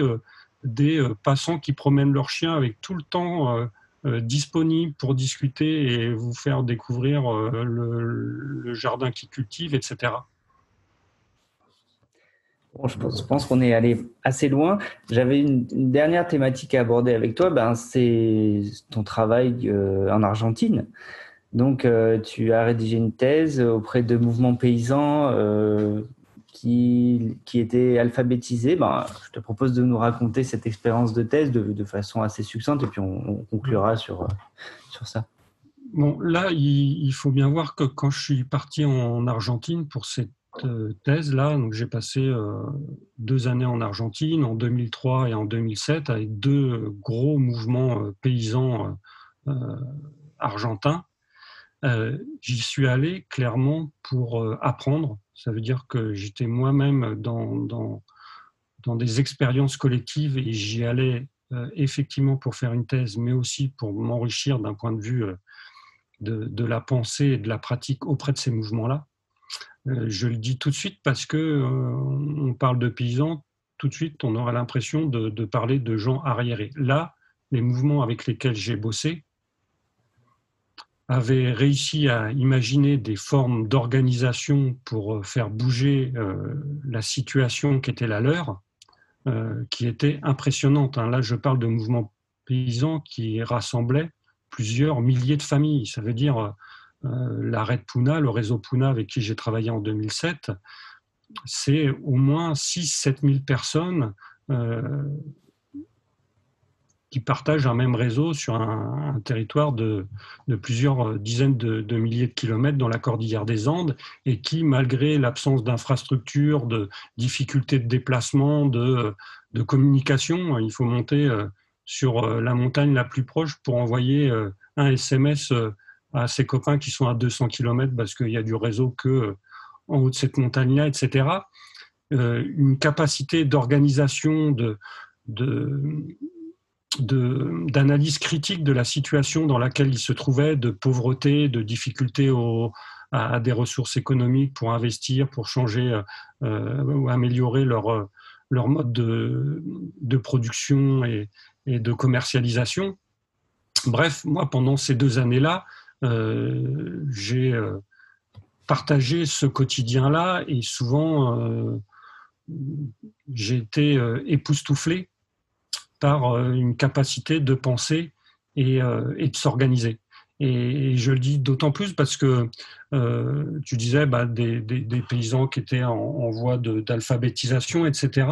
des passants qui promènent leur chien avec tout le temps disponible pour discuter et vous faire découvrir le, jardin qu'ils cultivent, etc je pense, qu'on est allé assez loin. J'avais une, dernière thématique à aborder avec toi, ben, c'est ton travail euh, en Argentine. Donc, euh, tu as rédigé une thèse auprès de mouvements paysans euh, qui, qui étaient alphabétisés. Ben, je te propose de nous raconter cette expérience de thèse de, de, façon assez succincte et puis on, conclura sur, sur ça. Bon, là, il, il, faut bien voir que quand je suis parti en Argentine pour cette euh, thèse-là, donc j'ai passé euh, deux années en Argentine, en 2003 et en 2007, avec deux gros mouvements euh, paysans argentin. J'y suis allé clairement pour apprendre. Ça veut dire que j'étais moi-même dans, des expériences collectives et j'y allais effectivement pour faire une thèse, mais aussi pour m'enrichir d'un point de vue de, de, la pensée et de la pratique auprès de ces mouvements-là. Je le dis tout de suite parce que on parle de paysans, tout de suite on aura l'impression de, parler de gens arriérés. Là, les mouvements avec lesquels j'ai bossé avaient réussi à imaginer des formes d'organisation pour faire bouger la situation qui était la leur, euh, qui était impressionnante. Hein. Là, je parle de mouvements paysans qui rassemblaient plusieurs milliers de familles. Ça veut dire euh, l'arrêt de Puna, le réseau Puna avec qui j'ai travaillé en 2007, c'est au moins 6-7 000 personnes euh, qui partagent un même réseau sur un, territoire de, plusieurs euh, dizaines de, milliers de kilomètres dans la cordillère des Andes et qui, malgré l'absence d'infrastructures, de difficultés de déplacement, de, communication, il faut monter euh, sur euh, la montagne la plus proche pour envoyer un SMS à ses copains qui sont à 200 km parce qu'il y a du réseau que en haut de cette montagne-là, etc. une capacité d'organisation, de, de, d'analyse critique de la situation dans laquelle ils se trouvaient, de pauvreté, de difficultés à, des ressources économiques pour investir, pour changer euh, ou améliorer leur, leur mode de, de production et, de commercialisation. Bref, moi, pendant ces deux années-là, euh, j'ai euh, partagé ce quotidien-là et souvent j'ai été époustouflé par euh, une capacité de penser et, euh, de s'organiser. Et, je le dis d'autant plus parce que euh, tu disais bah, des, paysans qui étaient en, voie d'alphabétisation, etc.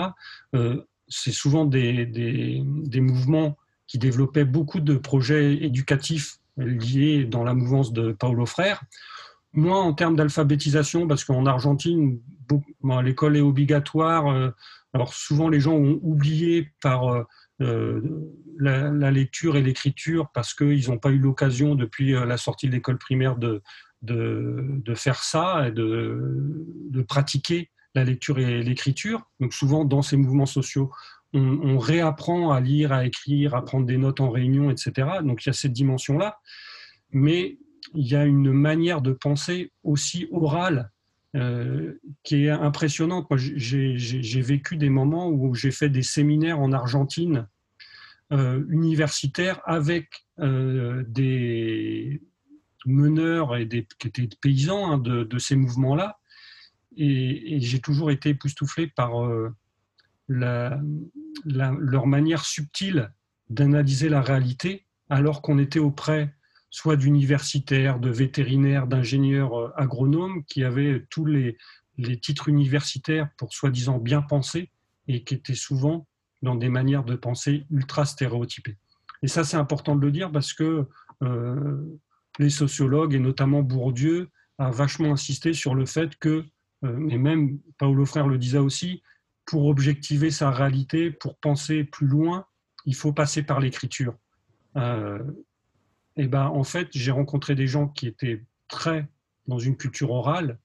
c'est souvent des, mouvements qui développaient beaucoup de projets éducatifs liés dans la mouvance de Paulo Frère. Moins en termes d'alphabétisation, parce qu'en Argentine, l'école est obligatoire. alors souvent, les gens ont oublié par euh, la, lecture et l'écriture parce qu'ils n'ont pas eu l'occasion depuis euh, la sortie de l'école primaire de, de, faire ça et de, de, pratiquer la lecture et l'écriture. Donc souvent dans ces mouvements sociaux, on, réapprend à lire, à écrire, à prendre des notes en réunion, etc. Donc il y a cette dimension-là. Mais il y a une manière de penser aussi orale euh, qui est impressionnante. J'ai vécu des moments où j'ai fait des séminaires en Argentine euh, universitaires avec euh, des meneurs et des, qui étaient paysans hein, de, ces mouvements-là. Et, j'ai toujours été époustouflé par leur manière subtile d'analyser la réalité alors qu'on était auprès soit d'universitaires, de vétérinaires, d'ingénieurs euh, agronomes qui avaient tous les, titres universitaires pour soi-disant bien penser et qui étaient souvent dans des manières de penser ultra stéréotypées. Et ça, c'est important de le dire parce que euh, les sociologues, et notamment Bourdieu, a vachement insisté sur le fait que, euh, et même Paolo Frère le disait aussi, pour objectiver sa réalité, pour penser plus loin, il faut passer par l'écriture et eh ben, en fait, j'ai rencontré des gens qui étaient très dans une culture orale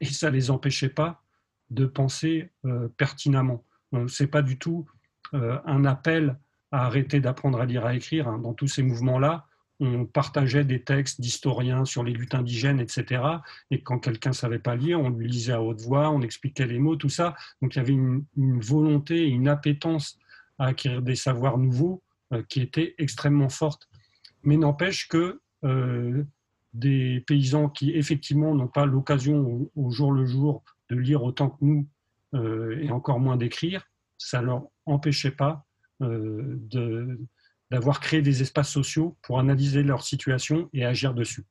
et ça les empêchait pas de penser euh, pertinemment. Ce pas du tout euh, un appel à arrêter d'apprendre à lire, à écrire. Hein. Dans tous ces mouvements-là, on partageait des textes d'historiens sur les luttes indigènes, etc. Et quand quelqu'un ne savait pas lire, on lui lisait à haute voix, on expliquait les mots, tout ça. Donc il y avait une, volonté, une appétence à acquérir des savoirs nouveaux euh, qui était extrêmement forte mais n'empêche que euh, des paysans qui effectivement n'ont pas l'occasion au, jour le jour de lire autant que nous euh, et encore moins d'écrire, ça leur empêchait pas euh, d'avoir créé des espaces sociaux pour analyser leur situation et agir dessus.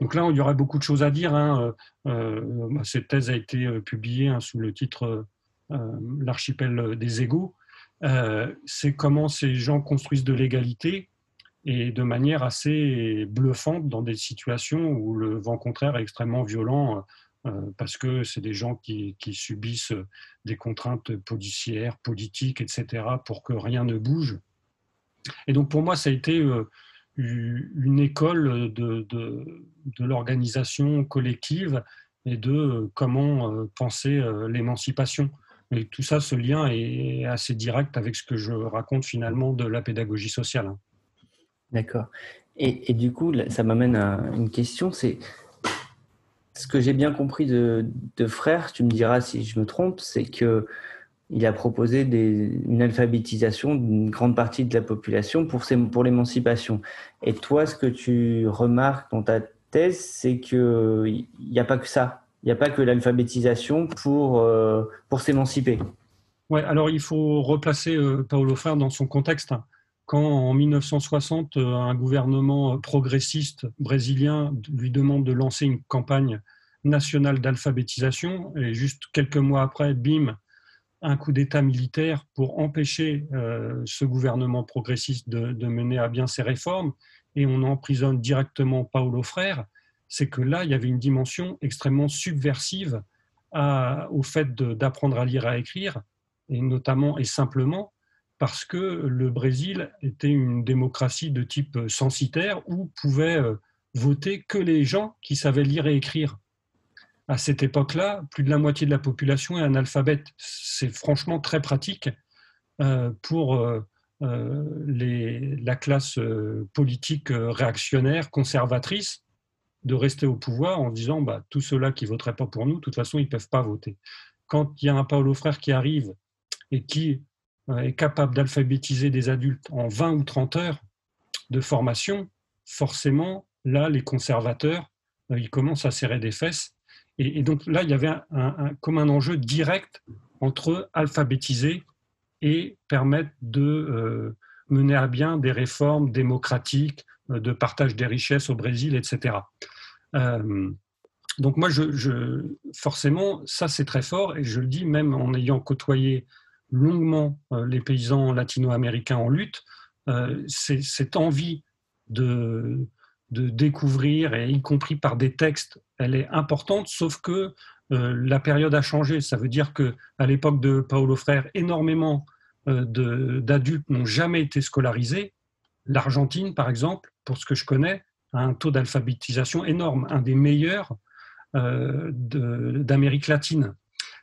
Donc là, il y aurait beaucoup de choses à dire. Hein. cette thèse a été publiée hein, sous le titre L'archipel des égaux. C'est comment ces gens construisent de l'égalité et de manière assez bluffante dans des situations où le vent contraire est extrêmement violent euh, parce que c'est des gens qui, subissent des contraintes policières, politiques, etc., pour que rien ne bouge. Et donc pour moi, ça a été euh, une école de, l'organisation collective et de comment penser l'émancipation. Et tout ça, ce lien est assez direct avec ce que je raconte finalement de la pédagogie sociale. D'accord. Et, du coup, ça m'amène à une question, c'est ce que j'ai bien compris de, Frère, tu me diras si je me trompe, c'est que il a proposé une alphabétisation d'une grande partie de la population pour, pour l'émancipation. Et toi, ce que tu remarques dans ta thèse, c'est qu'il n'y a pas que ça. Il n'y a pas que l'alphabétisation pour, euh, pour s'émanciper. Ouais, alors il faut replacer euh, Paulo Freire dans son contexte. Quand en 1960, euh, un gouvernement progressiste brésilien lui demande de lancer une campagne nationale d'alphabétisation, et juste quelques mois après, bim, un coup d'État militaire pour empêcher euh, ce gouvernement progressiste de, mener à bien ses réformes, et on emprisonne directement Paulo Frère, c'est que là, il y avait une dimension extrêmement subversive au fait d'apprendre à lire à écrire, et notamment et simplement parce que le Brésil était une démocratie de type censitaire où pouvaient euh, voter que les gens qui savaient lire et écrire à cette époque-là, plus de la moitié de la population est analphabète. C'est franchement très pratique euh, pour euh, euh, la classe politique réactionnaire, conservatrice, de rester au pouvoir en disant bah, tous ceux-là qui ne voteraient pas pour nous, de toute façon, ils ne peuvent pas voter. Quand il y a un Paulo Frère qui arrive et qui est capable d'alphabétiser des adultes en 20 ou 30 heures de formation, forcément, là, les conservateurs, ils commencent à serrer des fesses et, donc là, il y avait un, comme un enjeu direct entre alphabétiser et permettre de euh, mener à bien des réformes démocratiques, euh, de partage des richesses au Brésil, etc. Euh, donc moi, je, forcément, ça c'est très fort, et je le dis même en ayant côtoyé longuement les paysans latino-américains en lutte, c'est cette envie de, découvrir, et y compris par des textes, elle est importante, sauf que euh, la période a changé. Ça veut dire que à l'époque de Paolo Frère, énormément euh, d'adultes n'ont jamais été scolarisés. L'Argentine, par exemple, pour ce que je connais, a un taux d'alphabétisation énorme, un des meilleurs euh, d'Amérique latine.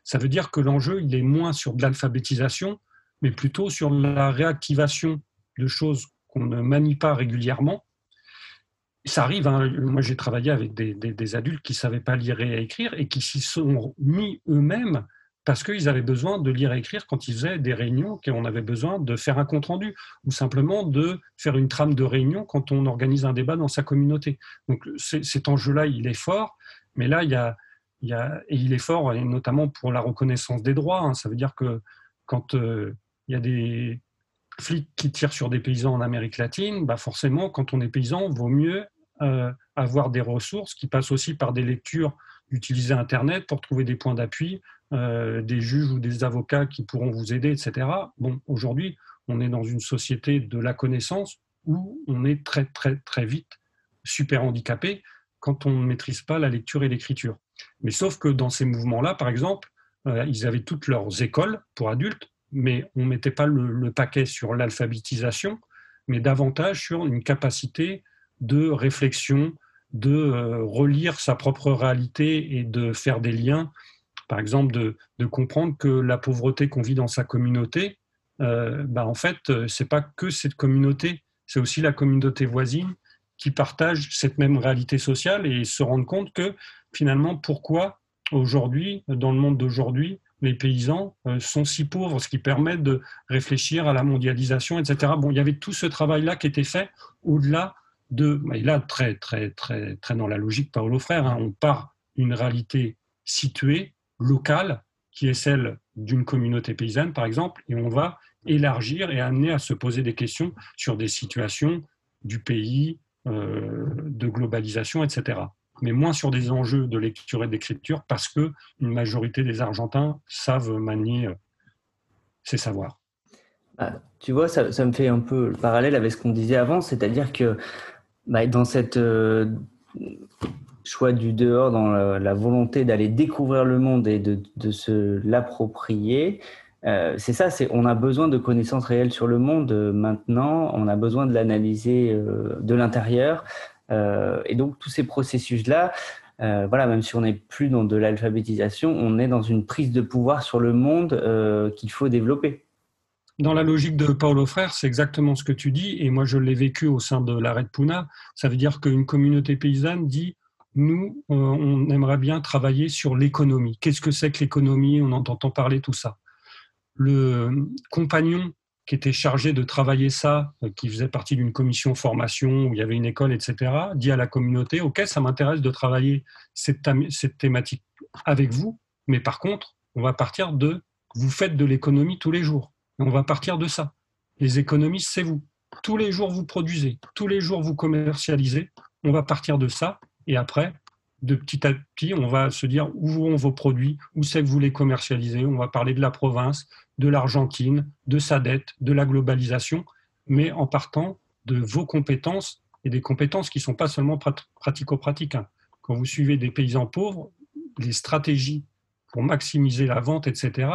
Ça veut dire que l'enjeu, il est moins sur de l'alphabétisation, mais plutôt sur la réactivation de choses qu'on ne manie pas régulièrement ça arrive, hein. moi j'ai travaillé avec des, adultes qui ne savaient pas lire et écrire et qui s'y sont mis eux-mêmes parce qu'ils avaient besoin de lire et écrire quand ils faisaient des réunions, qu'on avait besoin de faire un compte-rendu ou simplement de faire une trame de réunion quand on organise un débat dans sa communauté. Donc cet enjeu-là, il est fort, mais là, il y a, il et il est fort, et notamment pour la reconnaissance des droits. Hein. Ça veut dire que quand euh, il y a des flics qui tirent sur des paysans en Amérique latine, bah forcément, quand on est paysan, vaut mieux euh, avoir des ressources qui passent aussi par des lectures, utiliser Internet pour trouver des points d'appui, euh, des juges ou des avocats qui pourront vous aider, etc. Bon, aujourd'hui, on est dans une société de la connaissance où on est très, très, très vite super handicapé quand on ne maîtrise pas la lecture et l'écriture. Mais sauf que dans ces mouvements-là, par exemple, euh, ils avaient toutes leurs écoles pour adultes, mais on ne mettait pas le, paquet sur l'alphabétisation, mais davantage sur une capacité de réflexion, de euh, relire sa propre réalité et de faire des liens. Par exemple, de, comprendre que la pauvreté qu'on vit dans sa communauté, euh, bah en fait, euh, c'est pas que cette communauté, c'est aussi la communauté voisine qui partage cette même réalité sociale et se rendre compte que finalement, pourquoi aujourd'hui, dans le monde d'aujourd'hui, les paysans sont si pauvres, ce qui permet de réfléchir à la mondialisation, etc. Bon, il y avait tout ce travail-là qui était fait au-delà de, et là très très très très dans la logique Paolo Frère, hein, on part d'une réalité située, locale, qui est celle d'une communauté paysanne par exemple, et on va élargir et amener à se poser des questions sur des situations du pays, euh, de globalisation, etc. Mais moins sur des enjeux de lecture et d'écriture parce que une majorité des Argentins savent manier euh, ces savoirs. Ah, tu vois, ça, me fait un peu le parallèle avec ce qu'on disait avant, c'est-à-dire que bah, dans cette euh, choix du dehors, dans la, volonté d'aller découvrir le monde et de, de se l'approprier, euh, c'est ça, c'est on a besoin de connaissances réelles sur le monde maintenant, on a besoin de l'analyser de l'intérieur. Et donc tous ces processus-là, voilà, même si on n'est plus dans de l'alphabétisation, on est dans une prise de pouvoir sur le monde qu'il faut développer. Dans la logique de Paulo Frère, c'est exactement ce que tu dis, et moi je l'ai vécu au sein de l'arrêt de Puna. Ça veut dire qu'une communauté paysanne dit nous, on aimerait bien travailler sur l'économie. Qu'est-ce que c'est que l'économie? On entend parler tout ça le compagnon qui était chargé de travailler ça, euh, qui faisait partie d'une commission formation où il y avait une école, etc., dit à la communauté, OK, ça m'intéresse de travailler cette, thématique avec vous, mais par contre, on va partir de, vous faites de l'économie tous les jours. On va partir de ça. Les économistes, c'est vous. Tous les jours, vous produisez. Tous les jours, vous commercialisez. On va partir de ça. Et après, de petit à petit, on va se dire où vont vos produits, où c'est que vous les commercialisez. On va parler de la province, de l'Argentine, de sa dette, de la globalisation, mais en partant de vos compétences et des compétences qui ne sont pas seulement pratico-pratiques. Hein. Quand vous suivez des paysans pauvres, les stratégies pour maximiser la vente, etc.,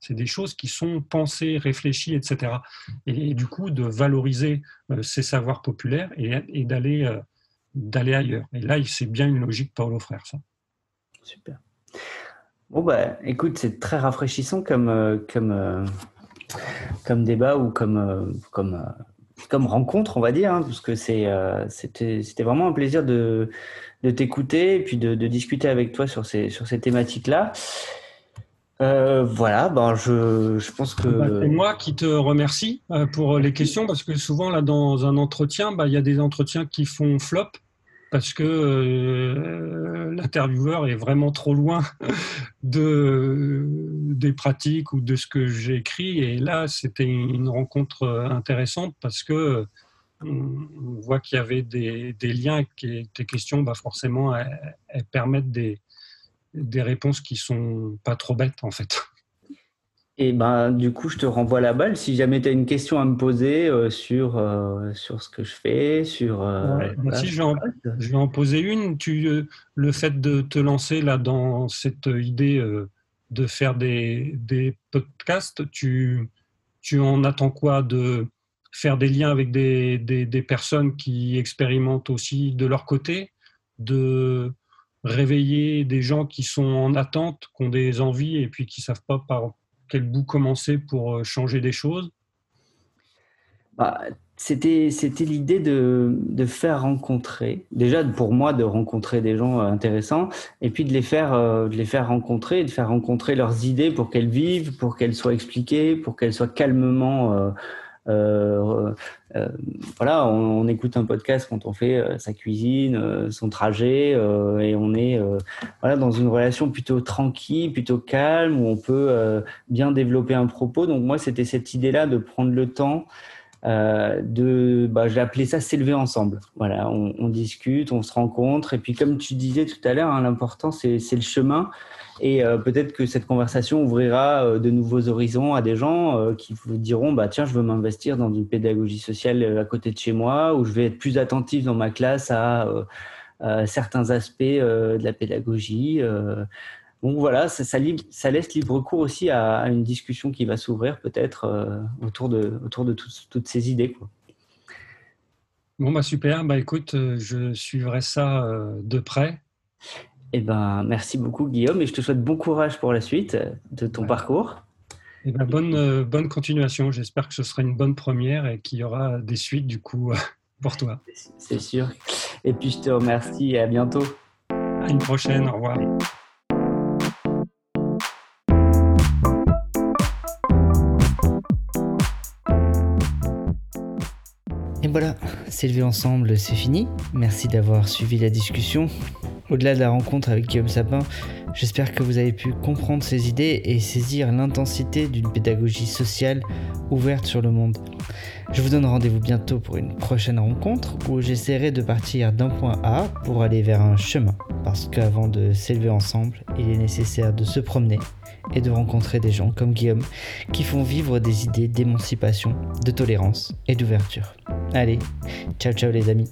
c'est des choses qui sont pensées, réfléchies, etc. Et, du coup, de valoriser euh, ces savoirs populaires et, d'aller euh, d'aller ailleurs. Et là, c'est bien une logique Paulo Frère, ça. Super. Bon, bah, écoute, c'est très rafraîchissant comme, euh, comme, euh, comme débat ou comme, euh, comme, comme rencontre, on va dire, hein, parce que c'était vraiment un plaisir de, de t'écouter et puis de, discuter avec toi sur ces, sur ces thématiques-là. voilà, ben je, je pense que. Bah, c'est moi qui te remercie pour les questions parce que souvent, là, dans un entretien, bah, il y a des entretiens qui font flop parce que euh, l'intervieweur est vraiment trop loin de, des pratiques ou de ce que j'ai écrit. Et là, c'était une rencontre intéressante parce que on voit qu'il y avait des, liens, qui tes questions, bah forcément, elles, permettent des, des réponses qui sont pas trop bêtes en fait. Et ben, du coup, je te renvoie la balle. Si jamais tu as une question à me poser euh, sur, euh, sur ce que je fais, sur. Euh, si je vais, en, poser une. Tu, le fait de te lancer là dans cette idée de faire des, des podcasts, tu, tu en attends quoi De faire des liens avec des, des, des, personnes qui expérimentent aussi de leur côté? De réveiller des gens qui sont en attente, qui ont des envies et puis qui ne savent pas par quel bout commencer pour euh, changer des choses? Bah, C'était l'idée de, de, faire rencontrer, déjà pour moi de rencontrer des gens euh, intéressants, et puis de les faire, euh, de les faire rencontrer, de faire rencontrer leurs idées pour qu'elles vivent, pour qu'elles soient expliquées, pour qu'elles soient calmement voilà, on, écoute un podcast quand on fait euh, sa cuisine, son trajet, et on est voilà dans une relation plutôt tranquille, plutôt calme, où on peut bien développer un propos. Donc moi, c'était cette idée-là de prendre le temps. de, bah, j'ai appelé ça s'élever ensemble. Voilà, on, discute, on se rencontre, et puis comme tu disais tout à l'heure, hein, l'important c'est le chemin. Et euh, peut-être que cette conversation ouvrira euh, de nouveaux horizons à des gens euh, qui vous diront bah, Tiens, je veux m'investir dans une pédagogie sociale à côté de chez moi, ou je vais être plus attentif dans ma classe à, certains aspects de la pédagogie. Donc voilà, ça, laisse libre cours aussi à, une discussion qui va s'ouvrir peut-être autour de, autour de toutes ces idées. Bon, bah super. Bah écoute, je suivrai ça de près. Eh ben, merci beaucoup Guillaume et je te souhaite bon courage pour la suite de ton parcours. Eh ben, bonne, euh, bonne continuation. J'espère que ce sera une bonne première et qu'il y aura des suites du coup pour toi. C'est sûr. Et puis je te remercie et à bientôt. À une prochaine. Au revoir. Et voilà, c'est ensemble, c'est fini. Merci d'avoir suivi la discussion. Au-delà de la rencontre avec Guillaume Sapin, j'espère que vous avez pu comprendre ses idées et saisir l'intensité d'une pédagogie sociale ouverte sur le monde. Je vous donne rendez-vous bientôt pour une prochaine rencontre où j'essaierai de partir d'un point A pour aller vers un chemin. Parce qu'avant de s'élever ensemble, il est nécessaire de se promener et de rencontrer des gens comme Guillaume qui font vivre des idées d'émancipation, de tolérance et d'ouverture. Allez, ciao ciao les amis